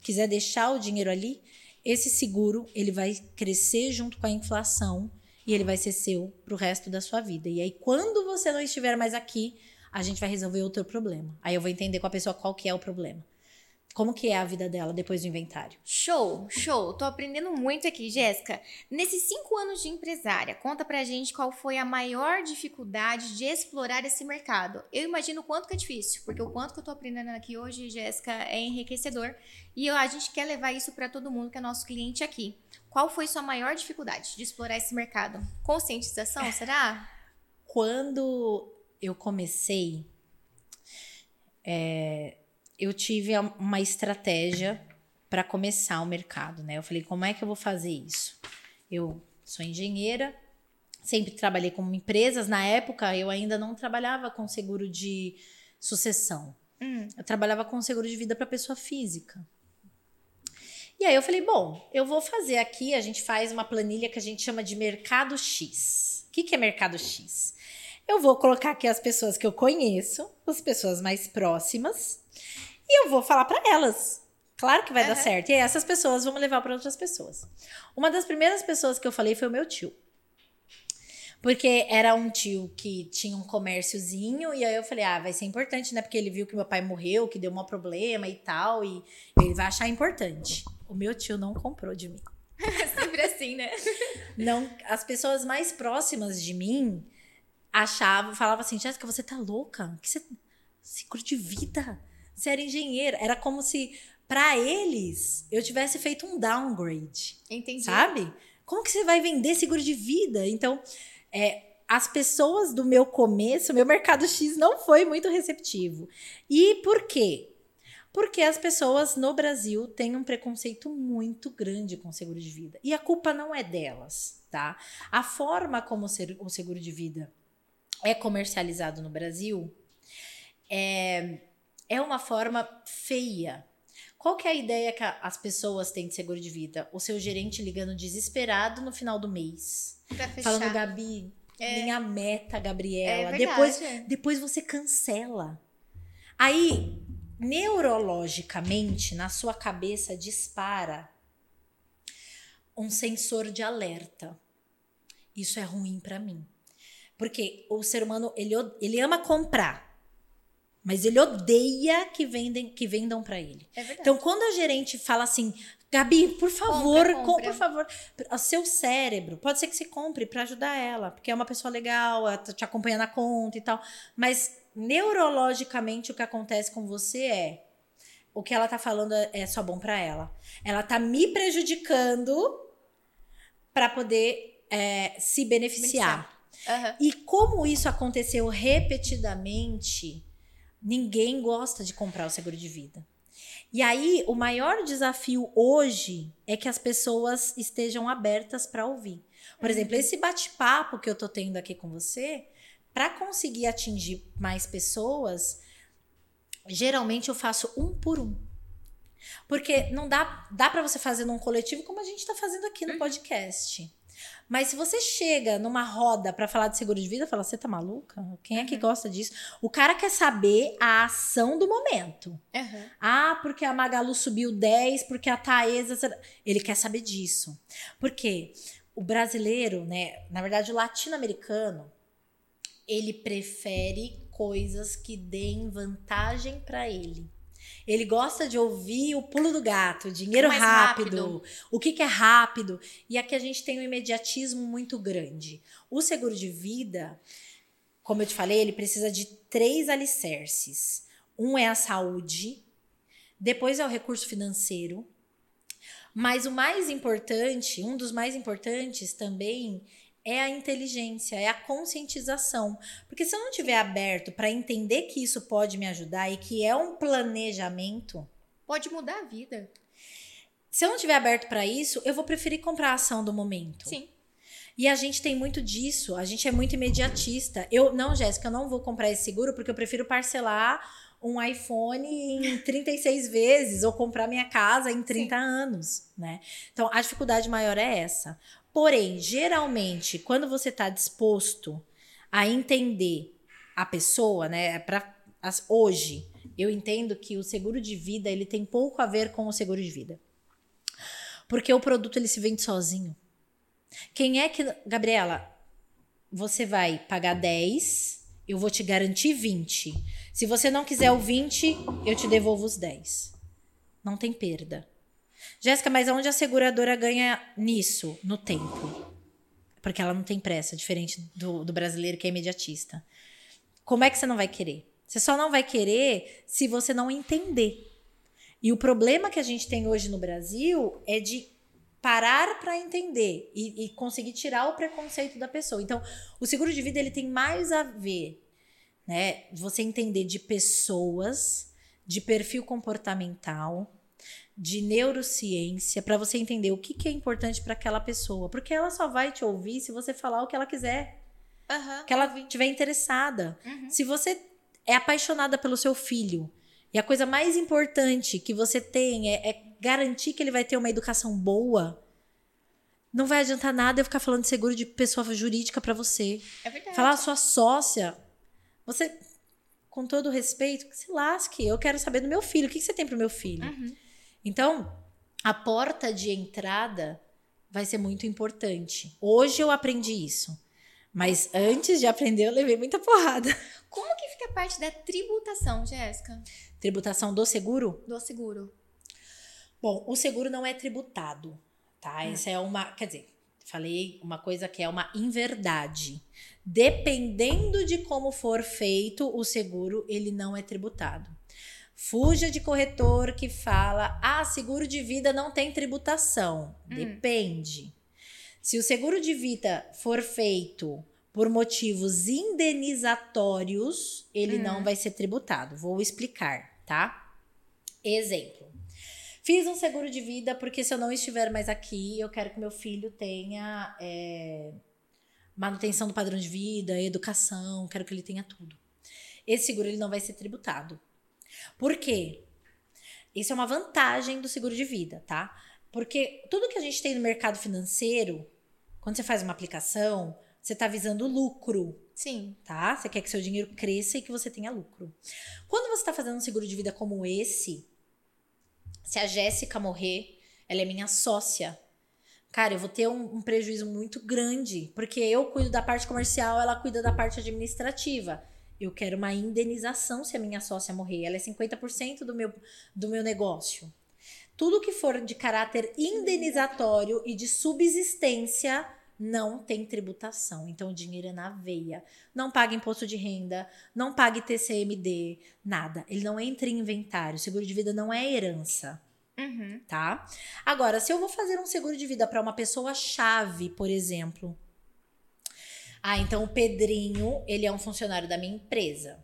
quiser deixar o dinheiro ali, esse seguro ele vai crescer junto com a inflação e ele vai ser seu pro resto da sua vida. E aí, quando você não estiver mais aqui, a gente vai resolver outro problema. Aí eu vou entender com a pessoa qual que é o problema. Como que é a vida dela depois do inventário? Show, show. Tô aprendendo muito aqui, Jéssica. Nesses cinco anos de empresária, conta pra gente qual foi a maior dificuldade de explorar esse mercado. Eu imagino o quanto que é difícil, porque o quanto que eu tô aprendendo aqui hoje, Jéssica, é enriquecedor. E a gente quer levar isso para todo mundo que é nosso cliente aqui. Qual foi sua maior dificuldade de explorar esse mercado? Conscientização, será? Quando eu comecei, é, eu tive uma estratégia para começar o mercado, né? Eu falei, como é que eu vou fazer isso? Eu sou engenheira, Sempre trabalhei com empresas. Na época, eu ainda não trabalhava com seguro de sucessão. Hum. Eu trabalhava com seguro de vida para pessoa física. E aí eu falei, bom, eu vou fazer aqui, a gente faz uma planilha que a gente chama de mercado X. O que, que é mercado X? Eu vou colocar aqui as pessoas que eu conheço, as pessoas mais próximas, e eu vou falar para elas. Claro que vai Uhum. dar certo. E essas pessoas vão me levar para outras pessoas. Uma das primeiras pessoas que eu falei foi o meu tio. Porque era um tio que tinha um comérciozinho, e aí eu falei, ah, vai ser importante, né? Porque ele viu que meu pai morreu, que deu um problema e tal, e ele vai achar importante. O meu tio não comprou de mim. Sempre assim, né? Não, as pessoas mais próximas de mim achavam, falavam assim, Jéssica, você tá louca? Que você seguro de vida? Você era engenheira. Era como se para eles eu tivesse feito um downgrade, Entendi. sabe? Como que você vai vender seguro de vida? Então, é, as pessoas do meu começo, meu mercado X não foi muito receptivo. E por quê? Porque as pessoas no Brasil têm um preconceito muito grande com o seguro de vida. E a culpa não é delas, tá? A forma como o seguro de vida é comercializado no Brasil é, é uma forma feia. Qual que é a ideia que as pessoas têm de seguro de vida? O seu gerente ligando desesperado no final do mês. Pra fechar. Falando, Gabi, minha meta, Gabriela. É depois, verdade. depois você cancela. Aí, neurologicamente, na sua cabeça dispara um sensor de alerta. Isso é ruim pra mim. Porque o ser humano, ele, ele ama comprar. Mas ele odeia que, vendem, que vendam pra ele. É verdade. Então, quando a gerente fala assim, Gabi, por favor, Compra, com- por favor, o seu cérebro, pode ser que você compre pra ajudar ela, porque é uma pessoa legal, ela tá te acompanha na conta e tal, mas neurologicamente o que acontece com você é o que ela tá falando é só bom pra ela. Ela tá me prejudicando pra poder é, se beneficiar. Aham. E como isso aconteceu repetidamente, ninguém gosta de comprar o seguro de vida. E aí, o maior desafio hoje é que as pessoas estejam abertas para ouvir. Por exemplo, esse bate-papo que eu tô tendo aqui com você, para conseguir atingir mais pessoas, geralmente eu faço um por um. Porque não dá, dá para você fazer num coletivo como a gente está fazendo aqui no podcast. Mas se você chega numa roda para falar de seguro de vida, fala, você tá maluca? Quem é que gosta disso? O cara quer saber a ação do momento. Aham. Ah, porque a Magalu subiu 10, porque a Taesa. Ele quer saber disso. Porque o brasileiro, né? Na verdade, o latino-americano, ele prefere coisas que deem vantagem para ele. Ele gosta de ouvir o pulo do gato, dinheiro rápido, rápido. o que, que é rápido. E aqui a gente tem um imediatismo muito grande. O seguro de vida, como eu te falei, ele precisa de três alicerces. Um é a saúde, depois é o recurso financeiro, mas o mais importante, um dos mais importantes também é a inteligência, é a conscientização. Porque se eu não tiver aberto para entender que isso pode me ajudar e que é um planejamento, Pode mudar a vida. se eu não tiver aberto para isso, eu vou preferir comprar a ação do momento. Sim. E a gente tem muito disso, a gente é muito imediatista. Eu, não, Jéssica, eu não vou comprar esse seguro porque eu prefiro parcelar um iPhone em 36 vezes ou comprar minha casa em 30 anos, né? Então, a dificuldade maior é essa. Porém, geralmente, quando você está disposto a entender a pessoa, né, para hoje, eu entendo que o seguro de vida, ele tem pouco a ver com o seguro de vida. Porque o produto ele se vende sozinho. Quem é que. Gabriela, você vai pagar 10, eu vou te garantir 20. Se você não quiser o 20, eu te devolvo os 10. Não tem perda. Jéssica, mas aonde a seguradora ganha nisso? No tempo. Porque ela não tem pressa, diferente do, do brasileiro que é imediatista. Como é que você não vai querer? Você só não vai querer se você não entender. E o problema que a gente tem hoje no Brasil é de parar para entender e, e conseguir tirar o preconceito da pessoa. Então, o seguro de vida ele tem mais a ver, né? Você entender de pessoas, de perfil comportamental, de neurociência para você entender o que, que é importante para aquela pessoa. Porque ela só vai te ouvir se você falar o que ela quiser. Aham. Que ela estiver interessada. Uhum. Se você é apaixonada pelo seu filho e a coisa mais importante que você tem é, é garantir que ele vai ter uma educação boa, não vai adiantar nada eu ficar falando de seguro de pessoa jurídica para você. É verdade. Falar a sua sócia, você, com todo respeito, se lasque. Eu quero saber do meu filho. O que que você tem pro meu filho? Uhum. Então, a porta de entrada vai ser muito importante. Hoje eu aprendi isso. Mas antes de aprender, eu levei muita porrada. Como que fica a parte da tributação, Jéssica? Tributação do seguro? Do seguro. Bom, o seguro não é tributado, tá? Essa é uma. Quer dizer, falei uma coisa que é uma inverdade. Dependendo de como for feito o seguro, ele não é tributado. Fuja de corretor que fala: ah, seguro de vida não tem tributação. Depende. Se o seguro de vida for feito por motivos indenizatórios, ele não vai ser tributado. Vou explicar, tá? Exemplo. Fiz um seguro de vida porque se eu não estiver mais aqui, eu quero que meu filho tenha é, manutenção do padrão de vida, educação, quero que ele tenha tudo. Esse seguro ele não vai ser tributado. Por quê? Isso é uma vantagem do seguro de vida, tá? Porque tudo que a gente tem no mercado financeiro, quando você faz uma aplicação, você está visando lucro, Sim. tá? Você quer que seu dinheiro cresça e que você tenha lucro. Quando você está fazendo um seguro de vida como esse, se a Jéssica morrer, ela é minha sócia. Cara, eu vou ter um, um prejuízo muito grande, porque eu cuido da parte comercial, ela cuida da parte administrativa. Eu quero uma indenização se a minha sócia morrer. Ela é 50% do meu, do meu negócio. Tudo que for de caráter indenizatório e de subsistência não tem tributação. Então o dinheiro é na veia. Não paga imposto de renda, não pague TCMD, nada. Ele não entra em inventário. Seguro de vida não é herança, Uhum. tá? Agora, se eu vou fazer um seguro de vida para uma pessoa chave, por exemplo, ah, então o Pedrinho, ele é um funcionário da minha empresa.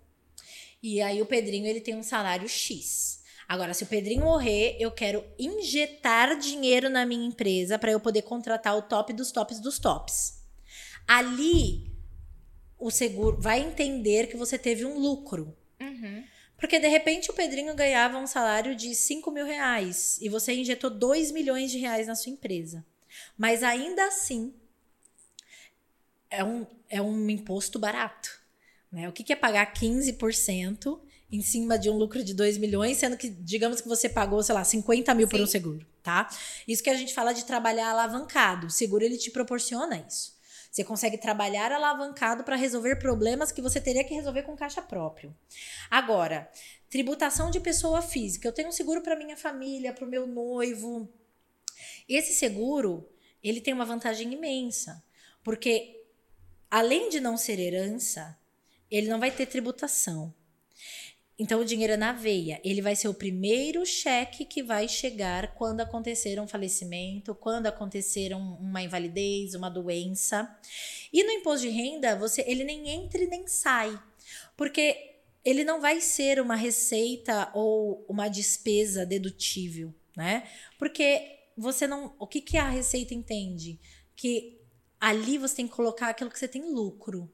E aí o Pedrinho, ele tem um salário X. Agora, se o Pedrinho morrer, eu quero injetar dinheiro na minha empresa para eu poder contratar o top dos tops dos tops. Ali, o seguro vai entender que você teve um lucro. Uhum. Porque de repente o Pedrinho ganhava um salário de 5 mil reais e você injetou 2 milhões de reais na sua empresa. Mas ainda assim, é um, é um imposto barato. Né? O que, que é pagar 15% em cima de um lucro de 2 milhões, sendo que, digamos que você pagou, sei lá, 50 mil por Sim. um seguro, tá? Isso que a gente fala de trabalhar alavancado. O seguro, ele te proporciona isso. Você consegue trabalhar alavancado para resolver problemas que você teria que resolver com caixa próprio. Agora, tributação de pessoa física. Eu tenho um seguro para minha família, para o meu noivo. Esse seguro, ele tem uma vantagem imensa, porque além de não ser herança, ele não vai ter tributação. Então o dinheiro é na veia. Ele vai ser o primeiro cheque que vai chegar quando acontecer um falecimento, quando acontecer um- uma invalidez, uma doença. E no imposto de renda, você ele nem entra e nem sai. Porque ele não vai ser uma receita ou uma despesa dedutível, né? Porque você não, o que que a receita entende? Que ali você tem que colocar aquilo que você tem lucro.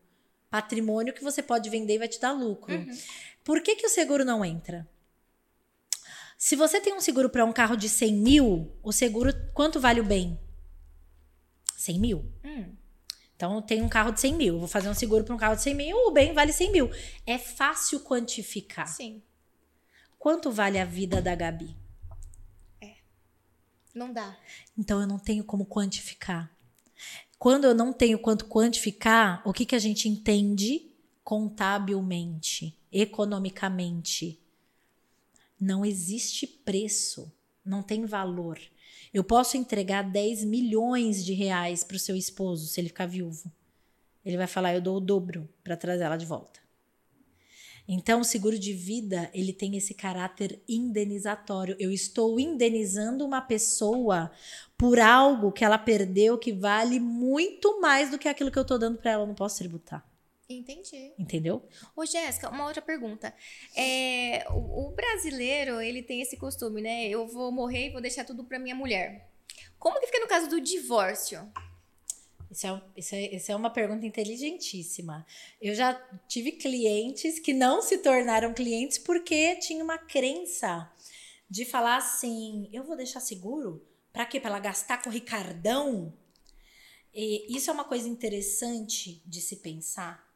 Patrimônio que você pode vender e vai te dar lucro. Por que, que o seguro não entra? Se você tem um seguro para um carro de 100 mil, o seguro, quanto vale o bem? 100 mil. Hum. Então, eu tenho um carro de 100 mil. Vou fazer um seguro para um carro de 100 mil, o bem vale 100 mil. É fácil quantificar. Sim. Quanto vale a vida da Gabi? Não dá. Então, eu não tenho como quantificar. Quando eu não tenho quanto quantificar, o que, que a gente entende contabilmente, economicamente? Não existe preço, não tem valor. Eu posso entregar 10 milhões de reais para o seu esposo se ele ficar viúvo. Ele vai falar, eu dou o dobro para trazer ela de volta. Então, o seguro de vida, ele tem esse caráter indenizatório. Eu estou indenizando uma pessoa por algo que ela perdeu que vale muito mais do que aquilo que eu estou dando para ela. Eu não posso tributar. Entendi. Entendeu? Ô, Jéssica, uma outra pergunta. É, o, o brasileiro, ele tem esse costume, né? Eu vou morrer e vou deixar tudo pra minha mulher. Como que fica no caso do divórcio? Isso é, isso, é, isso é uma pergunta inteligentíssima. Eu já tive clientes que não se tornaram clientes porque tinha uma crença de falar assim: eu vou deixar seguro? Pra quê? Pra ela gastar com o Ricardão? E isso é uma coisa interessante de se pensar,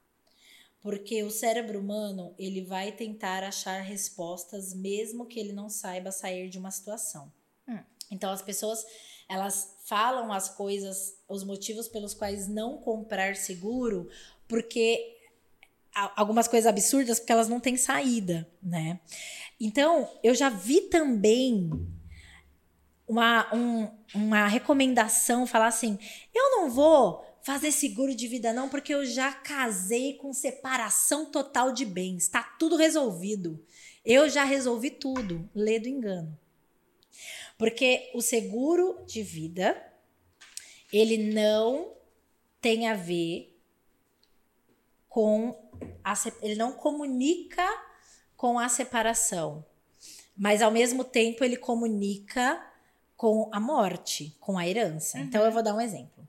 porque o cérebro humano ele vai tentar achar respostas mesmo que ele não saiba sair de uma situação. Hum. Então as pessoas elas falam as coisas, os motivos pelos quais não comprar seguro, porque algumas coisas absurdas porque elas não têm saída, né? Então, eu já vi também uma, um, uma recomendação falar assim: eu não vou fazer seguro de vida, não, porque eu já casei com separação total de bens, tá tudo resolvido. Eu já resolvi tudo. Lê do engano. Porque o seguro de vida, ele não tem a ver com a, ele não comunica com a separação, mas ao mesmo tempo ele comunica com a morte, com a herança. Uhum. Então eu vou dar um exemplo.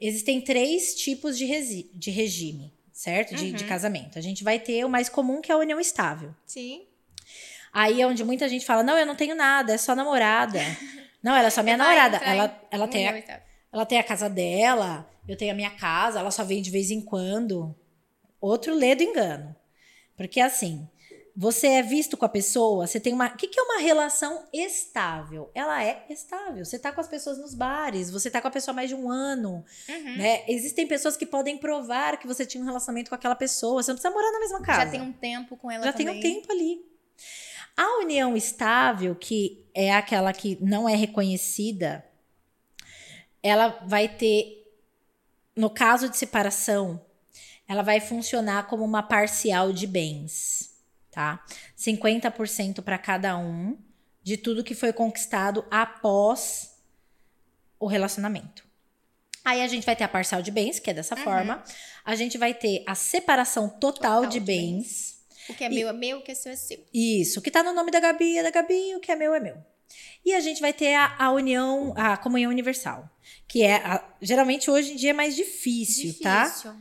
Existem três tipos de, de regime, certo? De, uhum. de casamento. A gente vai ter o mais comum, que é a união estável. Sim. Aí é onde muita gente fala: não, eu não tenho nada, é só namorada. não, ela é só minha namorada. Ela, ela, tem a, ela tem a casa dela, eu tenho a minha casa, ela só vem de vez em quando. Outro ledo engano. Porque assim, você é visto com a pessoa, você tem uma. O que, que é uma relação estável? Ela é estável. Você tá com as pessoas nos bares, você tá com a pessoa há mais de um ano. Uhum. Né? Existem pessoas que podem provar que você tinha um relacionamento com aquela pessoa. Você não precisa morar na mesma casa. Já tem um tempo com ela Já também. tem um tempo ali. A união estável, que é aquela que não é reconhecida, ela vai ter, no caso de separação, ela vai funcionar como uma parcial de bens tá? 50% para cada um de tudo que foi conquistado após o relacionamento. Aí a gente vai ter a parcial de bens, que é dessa uhum. forma. A gente vai ter a separação total, total de, de bens. bens. O que é meu é meu, o que é seu é seu. Isso. O que tá no nome da Gabi é da Gabi, o que é meu é meu. E a gente vai ter a, a união, a comunhão universal. Que é, a, geralmente hoje em dia é mais difícil, difícil. tá?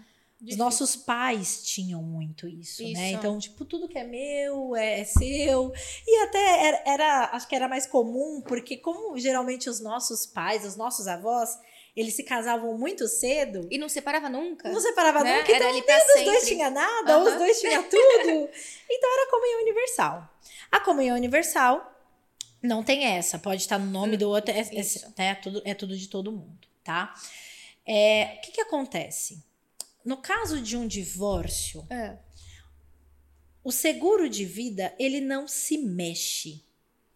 Os nossos pais tinham muito isso, né? isso, né? Então, tipo, tudo que é meu é, é seu. E até era, era, acho que era mais comum, porque como geralmente os nossos pais, os nossos avós, eles se casavam muito cedo. E não separava nunca. Não separava né? nunca. Então, nem dos dois tinha nada, uhum. os dois tinham tudo. então, era a comunhão universal. A comunhão universal não tem essa. Pode estar no nome hum, do outro. É, é, é, tudo, é tudo de todo mundo, tá? É, o que que acontece? No caso de um divórcio, é. o seguro de vida, ele não se mexe.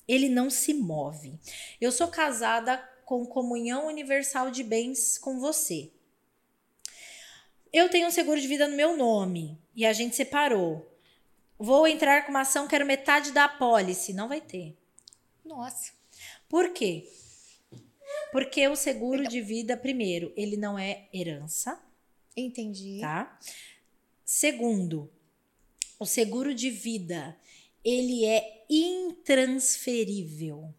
Ele não se move. Eu sou casada com comunhão universal de bens com você. Eu tenho um seguro de vida no meu nome e a gente separou. Vou entrar com uma ação, quero metade da apólice. Não vai ter. Nossa. Por quê? Porque o seguro de vida, primeiro, ele não é herança. Entendi. Tá? Segundo, o seguro de vida, ele é intransferível.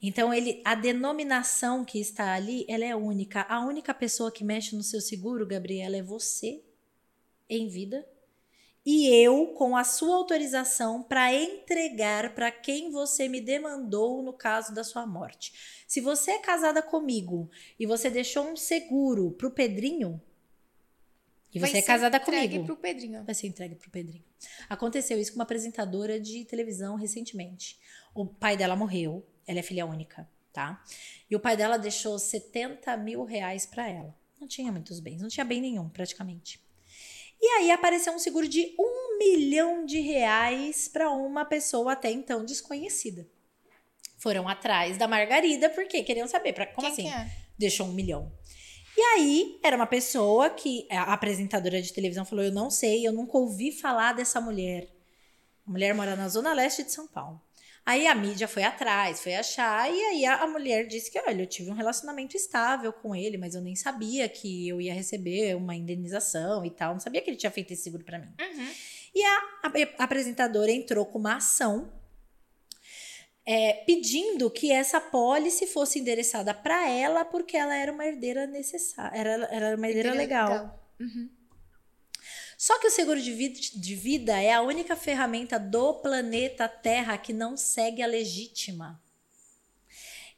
Então, ele, a denominação que está ali, ela é única. A única pessoa que mexe no seu seguro, Gabriela, é você em vida. E eu, com a sua autorização, para entregar para quem você me demandou no caso da sua morte. Se você é casada comigo e você deixou um seguro para o Pedrinho, e você é casada comigo. Pro Pedrinho. Vai ser entregue pro Pedrinho. Aconteceu isso com uma apresentadora de televisão recentemente. O pai dela morreu, ela é filha única, tá? E o pai dela deixou 70 mil reais para ela. Não tinha muitos bens, não tinha bem nenhum, praticamente. E aí apareceu um seguro de um milhão de reais para uma pessoa até então desconhecida. Foram atrás da Margarida, porque queriam saber, pra, como Quem assim? É? Deixou um milhão. E aí, era uma pessoa que a apresentadora de televisão falou: Eu não sei, eu nunca ouvi falar dessa mulher. A mulher mora na zona leste de São Paulo. Aí a mídia foi atrás, foi achar, e aí a, mulher disse que, olha, eu tive um relacionamento estável com ele, mas eu nem sabia que eu ia receber uma indenização e tal, não sabia que ele tinha feito esse seguro para mim. Uhum. E a, a, apresentadora entrou com uma ação é, pedindo que essa pólice fosse endereçada para ela, porque ela era uma herdeira necessária, era, era uma herdeira, herdeira legal. legal. Uhum. Só que o seguro de vida, de vida é a única ferramenta do planeta Terra que não segue a legítima.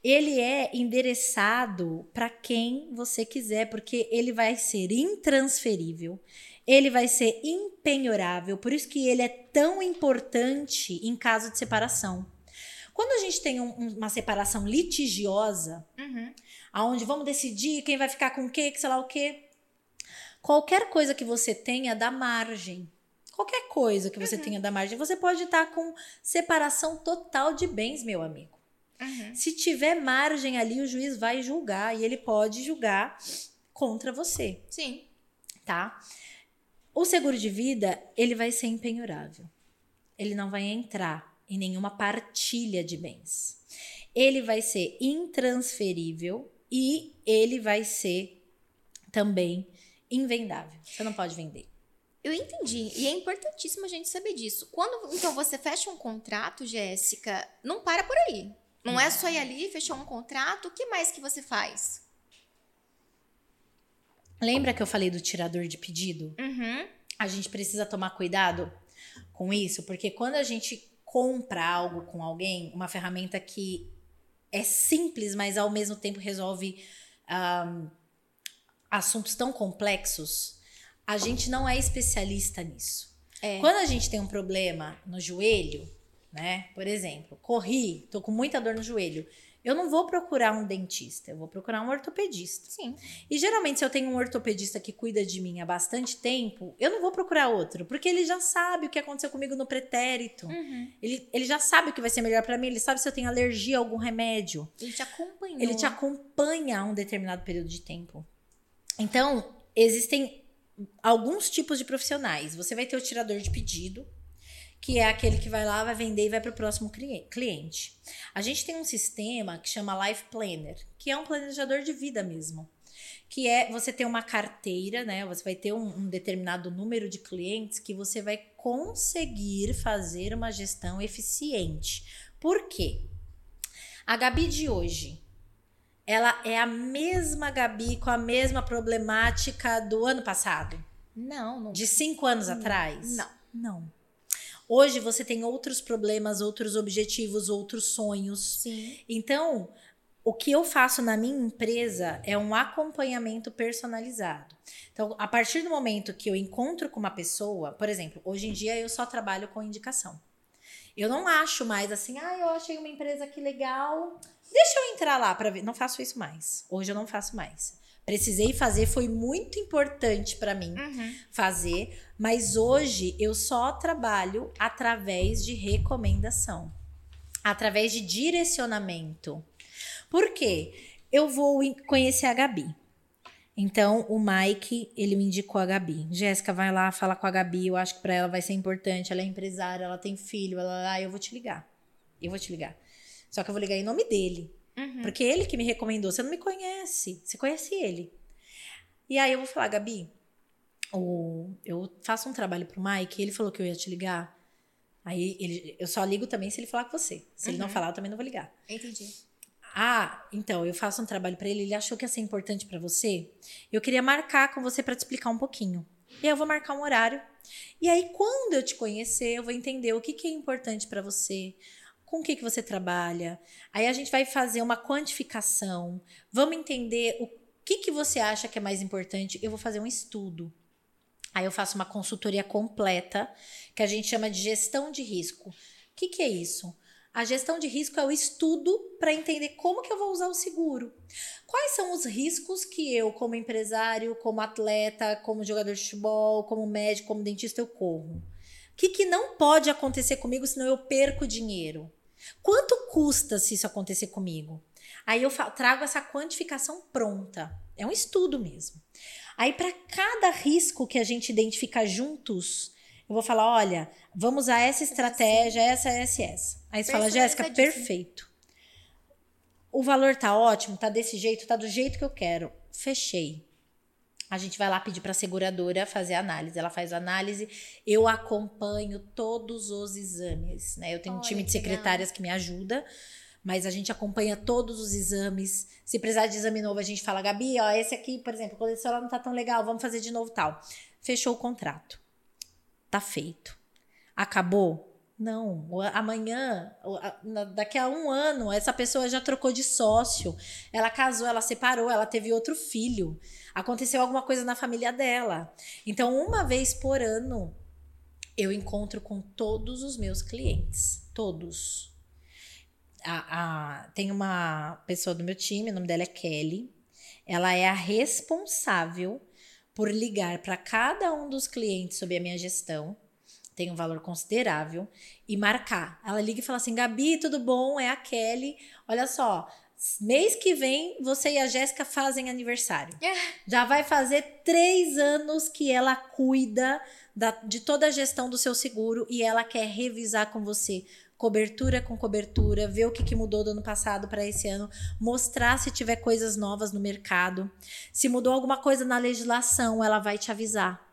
Ele é endereçado para quem você quiser, porque ele vai ser intransferível, ele vai ser impenhorável, por isso que ele é tão importante em caso de separação. Quando a gente tem um, uma separação litigiosa, uhum. aonde vamos decidir quem vai ficar com o quê, que sei lá o quê, Qualquer coisa que você tenha dá margem. Qualquer coisa que você uhum. tenha da margem, você pode estar com separação total de bens, meu amigo. Uhum. Se tiver margem ali, o juiz vai julgar e ele pode julgar contra você. Sim. Tá? O seguro de vida, ele vai ser impenhorável. Ele não vai entrar em nenhuma partilha de bens. Ele vai ser intransferível e ele vai ser também invendável. Você não pode vender. Eu entendi. E é importantíssimo a gente saber disso. Quando então você fecha um contrato, Jéssica, não para por aí. Não é só ir ali, fechar um contrato. O que mais que você faz? Lembra que eu falei do tirador de pedido? Uhum. A gente precisa tomar cuidado com isso, porque quando a gente compra algo com alguém, uma ferramenta que é simples, mas ao mesmo tempo resolve um, assuntos tão complexos, a gente não é especialista nisso. É. Quando a gente tem um problema no joelho, né? Por exemplo, corri, tô com muita dor no joelho. Eu não vou procurar um dentista, eu vou procurar um ortopedista. Sim. E geralmente, se eu tenho um ortopedista que cuida de mim há bastante tempo, eu não vou procurar outro, porque ele já sabe o que aconteceu comigo no pretérito. Uhum. Ele, ele já sabe o que vai ser melhor para mim, ele sabe se eu tenho alergia a algum remédio. Ele te acompanha. Ele te acompanha a um determinado período de tempo. Então, existem alguns tipos de profissionais. Você vai ter o tirador de pedido, que é aquele que vai lá, vai vender e vai para o próximo cliente. A gente tem um sistema que chama Life Planner, que é um planejador de vida mesmo. Que é você ter uma carteira, né? Você vai ter um, um determinado número de clientes que você vai conseguir fazer uma gestão eficiente. Por quê? A Gabi de hoje, ela é a mesma Gabi com a mesma problemática do ano passado? Não, não. De cinco anos não, atrás? Não. Não. Hoje você tem outros problemas, outros objetivos, outros sonhos. Sim. Então, o que eu faço na minha empresa é um acompanhamento personalizado. Então, a partir do momento que eu encontro com uma pessoa, por exemplo, hoje em dia eu só trabalho com indicação. Eu não acho mais assim, ah, eu achei uma empresa que legal, Deixa eu entrar lá para ver. Não faço isso mais. Hoje eu não faço mais. Precisei fazer, foi muito importante para mim uhum. fazer, mas hoje eu só trabalho através de recomendação, através de direcionamento. Por quê? Eu vou conhecer a Gabi. Então, o Mike, ele me indicou a Gabi. Jéssica, vai lá, fala com a Gabi. Eu acho que para ela vai ser importante. Ela é empresária, ela tem filho. Ela, ah, eu vou te ligar. Eu vou te ligar. Só que eu vou ligar em nome dele. Uhum. Porque ele que me recomendou. Você não me conhece. Você conhece ele. E aí eu vou falar, Gabi, o, eu faço um trabalho pro Mike, ele falou que eu ia te ligar. Aí ele, eu só ligo também se ele falar com você. Se uhum. ele não uhum. falar, eu também não vou ligar. Entendi. Ah, então, eu faço um trabalho para ele, ele achou que ia ser importante para você. Eu queria marcar com você para te explicar um pouquinho. E aí eu vou marcar um horário. E aí, quando eu te conhecer, eu vou entender o que, que é importante para você, com o que, que você trabalha. Aí a gente vai fazer uma quantificação, vamos entender o que, que você acha que é mais importante. Eu vou fazer um estudo. Aí eu faço uma consultoria completa, que a gente chama de gestão de risco. O que, que é isso? A gestão de risco é o estudo para entender como que eu vou usar o seguro. Quais são os riscos que eu, como empresário, como atleta, como jogador de futebol, como médico, como dentista, eu corro? O que, que não pode acontecer comigo senão eu perco dinheiro? Quanto custa se isso acontecer comigo? Aí eu trago essa quantificação pronta. É um estudo mesmo. Aí, para cada risco que a gente identifica juntos, eu vou falar, olha, vamos usar essa estratégia, essa, essa, essa. Aí você fala, Jéssica, perfeito. O valor tá ótimo, tá desse jeito, tá do jeito que eu quero. Fechei. A gente vai lá pedir para a seguradora fazer a análise. Ela faz a análise, eu acompanho todos os exames, né? Eu tenho Olha, um time de secretárias legal. que me ajuda, mas a gente acompanha todos os exames. Se precisar de exame novo, a gente fala, Gabi, ó, esse aqui, por exemplo, o colesterol não tá tão legal, vamos fazer de novo tal. Fechou o contrato. Tá feito. Acabou? Não, amanhã, daqui a um ano, essa pessoa já trocou de sócio, ela casou, ela separou, ela teve outro filho, aconteceu alguma coisa na família dela. Então, uma vez por ano, eu encontro com todos os meus clientes, todos. A, a, tem uma pessoa do meu time, o nome dela é Kelly, ela é a responsável por ligar para cada um dos clientes sobre a minha gestão tem um valor considerável, e marcar. Ela liga e fala assim: Gabi, tudo bom? É a Kelly. Olha só, mês que vem você e a Jéssica fazem aniversário. É. Já vai fazer três anos que ela cuida da, de toda a gestão do seu seguro e ela quer revisar com você cobertura com cobertura, ver o que, que mudou do ano passado para esse ano, mostrar se tiver coisas novas no mercado. Se mudou alguma coisa na legislação, ela vai te avisar.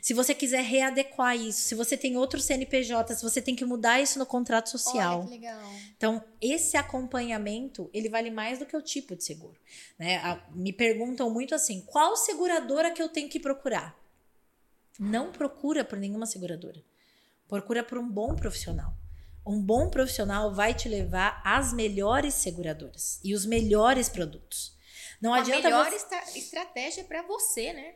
Se você quiser readequar isso, se você tem outro CNPJ, se você tem que mudar isso no contrato social. Olha, que legal. Então, esse acompanhamento, ele vale mais do que o tipo de seguro. Né? Me perguntam muito assim, qual seguradora que eu tenho que procurar? Não procura por nenhuma seguradora. Procura por um bom profissional. Um bom profissional vai te levar às melhores seguradoras e os melhores produtos. Não a adianta melhor você... estratégia para você, né?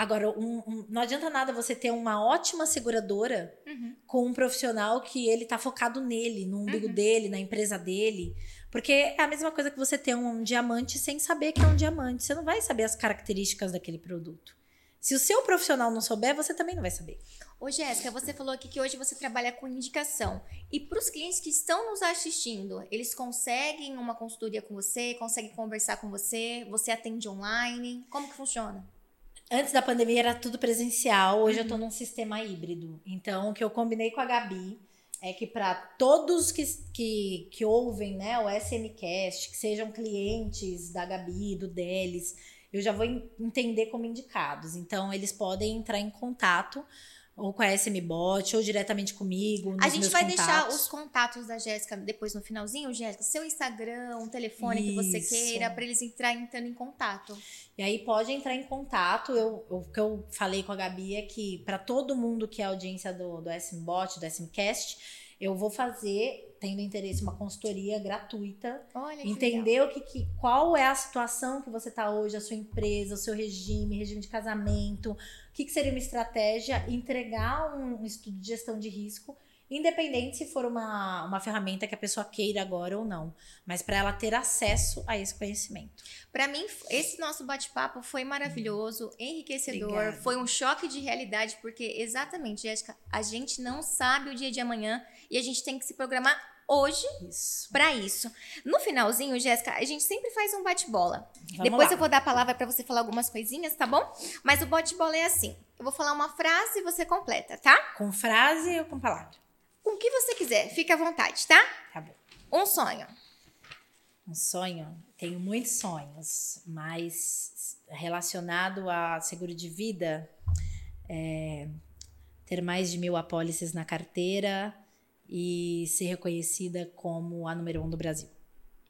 Agora, um, um, não adianta nada você ter uma ótima seguradora uhum. com um profissional que ele tá focado nele, no umbigo uhum. dele, na empresa dele. Porque é a mesma coisa que você ter um, um, diamante sem saber que é um diamante. Você não vai saber as características daquele produto. Se o seu profissional não souber, você também não vai saber. Ô, Jéssica, você falou aqui que hoje você trabalha com indicação. E para os clientes que estão nos assistindo, eles conseguem uma consultoria com você, conseguem conversar com você, você atende online? Como que funciona? Antes da pandemia era tudo presencial, hoje uhum. eu tô num sistema híbrido. Então, o que eu combinei com a Gabi é que para todos que, que, que ouvem né, o SMCast, que sejam clientes da Gabi, do Delis, eu já vou entender como indicados. Então, eles podem entrar em contato ou com a SMBot, ou diretamente comigo. a gente vai contatos. deixar os contatos da Jéssica depois no finalzinho, Jéssica, seu Instagram, um telefone Isso. que você queira, para eles entrarem entrando em contato. E aí pode entrar em contato. Eu, o que eu falei com a Gabi é que para todo mundo que é audiência do, do SMBot, do SMCast, eu vou fazer, tendo interesse, uma consultoria gratuita. Olha, entender o que, que, qual é a situação que você está hoje, a sua empresa, o seu regime, regime de casamento, o que, que seria uma estratégia, entregar um, um estudo de gestão de risco independente se for uma, uma ferramenta que a pessoa queira agora ou não, mas para ela ter acesso a esse conhecimento. Para mim, esse nosso bate-papo foi maravilhoso, enriquecedor, Obrigada. foi um choque de realidade, porque exatamente, Jéssica, a gente não sabe o dia de amanhã e a gente tem que se programar hoje para isso. No finalzinho, Jéssica, a gente sempre faz um bate-bola. Depois lá. eu vou dar a palavra para você falar algumas coisinhas, tá bom? Mas o bate-bola é assim: eu vou falar uma frase e você completa, tá? Com frase ou com palavra? Com o que você quiser, fique à vontade, tá? Tá bom. Um sonho. Um sonho? Tenho muitos sonhos, mas relacionado a seguro de vida, é, ter mais de mil apólices na carteira e ser reconhecida como a número um do Brasil.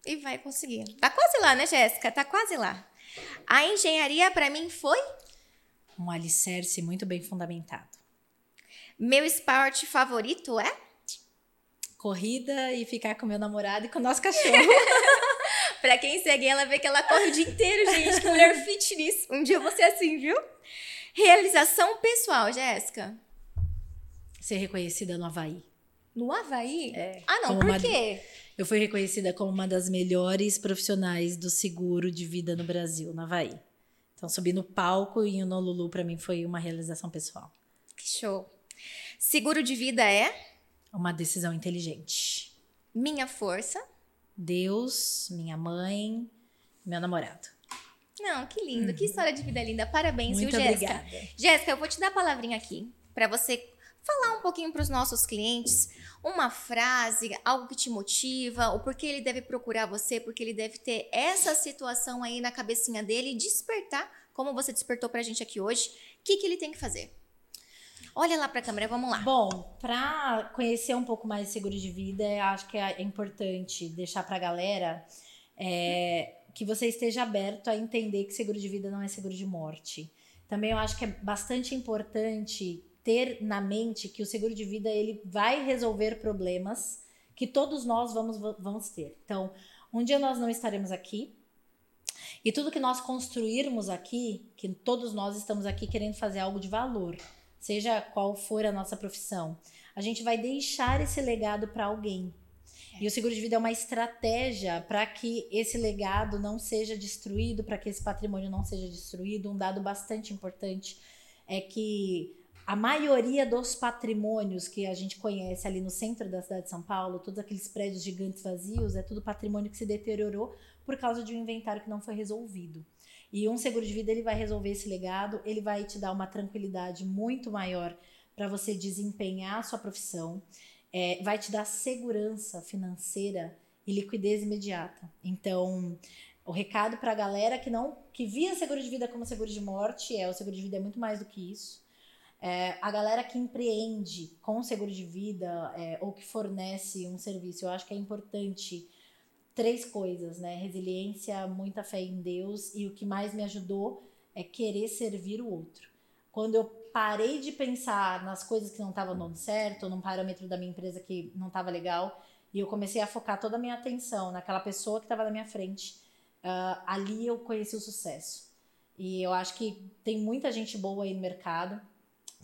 E vai conseguir. Tá quase lá, né, Jéssica? Tá quase lá. A engenharia para mim foi um alicerce muito bem fundamentado. Meu esporte favorito é? Corrida e ficar com meu namorado e com o nosso cachorro. pra quem segue ela, vê que ela corre o dia inteiro, gente. Que mulher fitness. Um dia você assim, viu? Realização pessoal, Jéssica. Ser reconhecida no Havaí. No Havaí? É. Ah, não, por quê? Eu fui reconhecida como uma das melhores profissionais do seguro de vida no Brasil, no Havaí. Então, subir no palco e no Honolulu, para mim, foi uma realização pessoal. Que show. Seguro de vida é? Uma decisão inteligente. Minha força? Deus, minha mãe, meu namorado. Não, que lindo, uhum. que história de vida linda. Parabéns, Muito viu, Jéssica? Obrigada. Jéssica, eu vou te dar a palavrinha aqui para você falar um pouquinho para os nossos clientes uma frase, algo que te motiva, o porquê ele deve procurar você, porque ele deve ter essa situação aí na cabecinha dele e despertar, como você despertou para a gente aqui hoje, o que, que ele tem que fazer? Olha lá para a câmera, vamos lá. Bom, para conhecer um pouco mais de seguro de vida, acho que é importante deixar para a galera é, que você esteja aberto a entender que seguro de vida não é seguro de morte. Também eu acho que é bastante importante ter na mente que o seguro de vida ele vai resolver problemas que todos nós vamos, vamos ter. Então, um dia nós não estaremos aqui, e tudo que nós construirmos aqui, que todos nós estamos aqui querendo fazer algo de valor, seja qual for a nossa profissão, a gente vai deixar esse legado para alguém. E o seguro de vida é uma estratégia para que esse legado não seja destruído, para que esse patrimônio não seja destruído. Um dado bastante importante é que a maioria dos patrimônios que a gente conhece ali no centro da cidade de São Paulo, todos aqueles prédios gigantes vazios, é tudo patrimônio que se deteriorou por causa de um inventário que não foi resolvido. E um seguro de vida ele vai resolver esse legado, ele vai te dar uma tranquilidade muito maior para você desempenhar a sua profissão, é, vai te dar segurança financeira e liquidez imediata. Então, o recado para a galera que não que via seguro de vida como seguro de morte é o seguro de vida é muito mais do que isso. É, a galera que empreende com seguro de vida é, ou que fornece um serviço, eu acho que é importante três coisas, né? Resiliência, muita fé em Deus e o que mais me ajudou é querer servir o outro. Quando eu parei de pensar nas coisas que não estavam dando certo, num parâmetro da minha empresa que não estava legal, e eu comecei a focar toda a minha atenção naquela pessoa que estava na minha frente, uh, ali eu conheci o sucesso. E eu acho que tem muita gente boa aí no mercado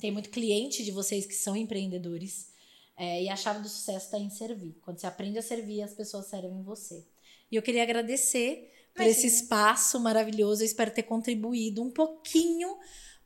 tem muito cliente de vocês que são empreendedores. É, e a chave do sucesso está em servir. Quando você aprende a servir, as pessoas servem você. E eu queria agradecer por Imagina. esse espaço maravilhoso. Eu espero ter contribuído um pouquinho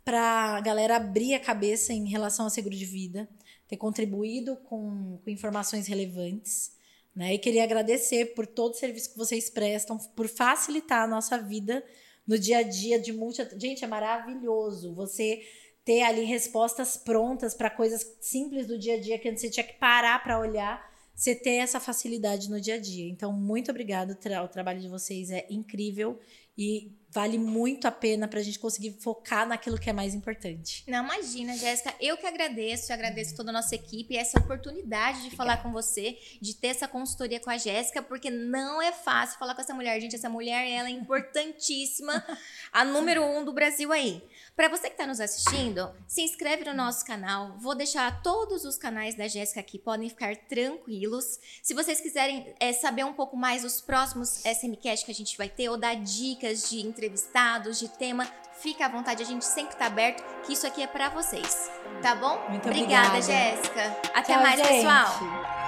para a galera abrir a cabeça em relação ao seguro de vida, ter contribuído com, com informações relevantes. Né? E queria agradecer por todo o serviço que vocês prestam, por facilitar a nossa vida no dia a dia de multi. Gente, é maravilhoso. Você ter ali respostas prontas para coisas simples do dia a dia que antes você tinha que parar para olhar, você ter essa facilidade no dia a dia. Então, muito obrigado, o trabalho de vocês é incrível e vale muito a pena para a gente conseguir focar naquilo que é mais importante. Não, imagina, Jéssica, eu que agradeço, eu agradeço toda a nossa equipe e essa oportunidade de Obrigada. falar com você, de ter essa consultoria com a Jéssica, porque não é fácil falar com essa mulher. Gente, essa mulher, ela é importantíssima, a número um do Brasil aí. Para você que está nos assistindo, se inscreve no nosso canal. Vou deixar todos os canais da Jéssica aqui, podem ficar tranquilos. Se vocês quiserem é, saber um pouco mais dos próximos SMCast que a gente vai ter, ou dar dicas de entrevistados, de tema, fica à vontade, a gente sempre está aberto, que isso aqui é para vocês. Tá bom? Muito obrigada, obrigada. Jéssica. Até Tchau, mais, gente. pessoal.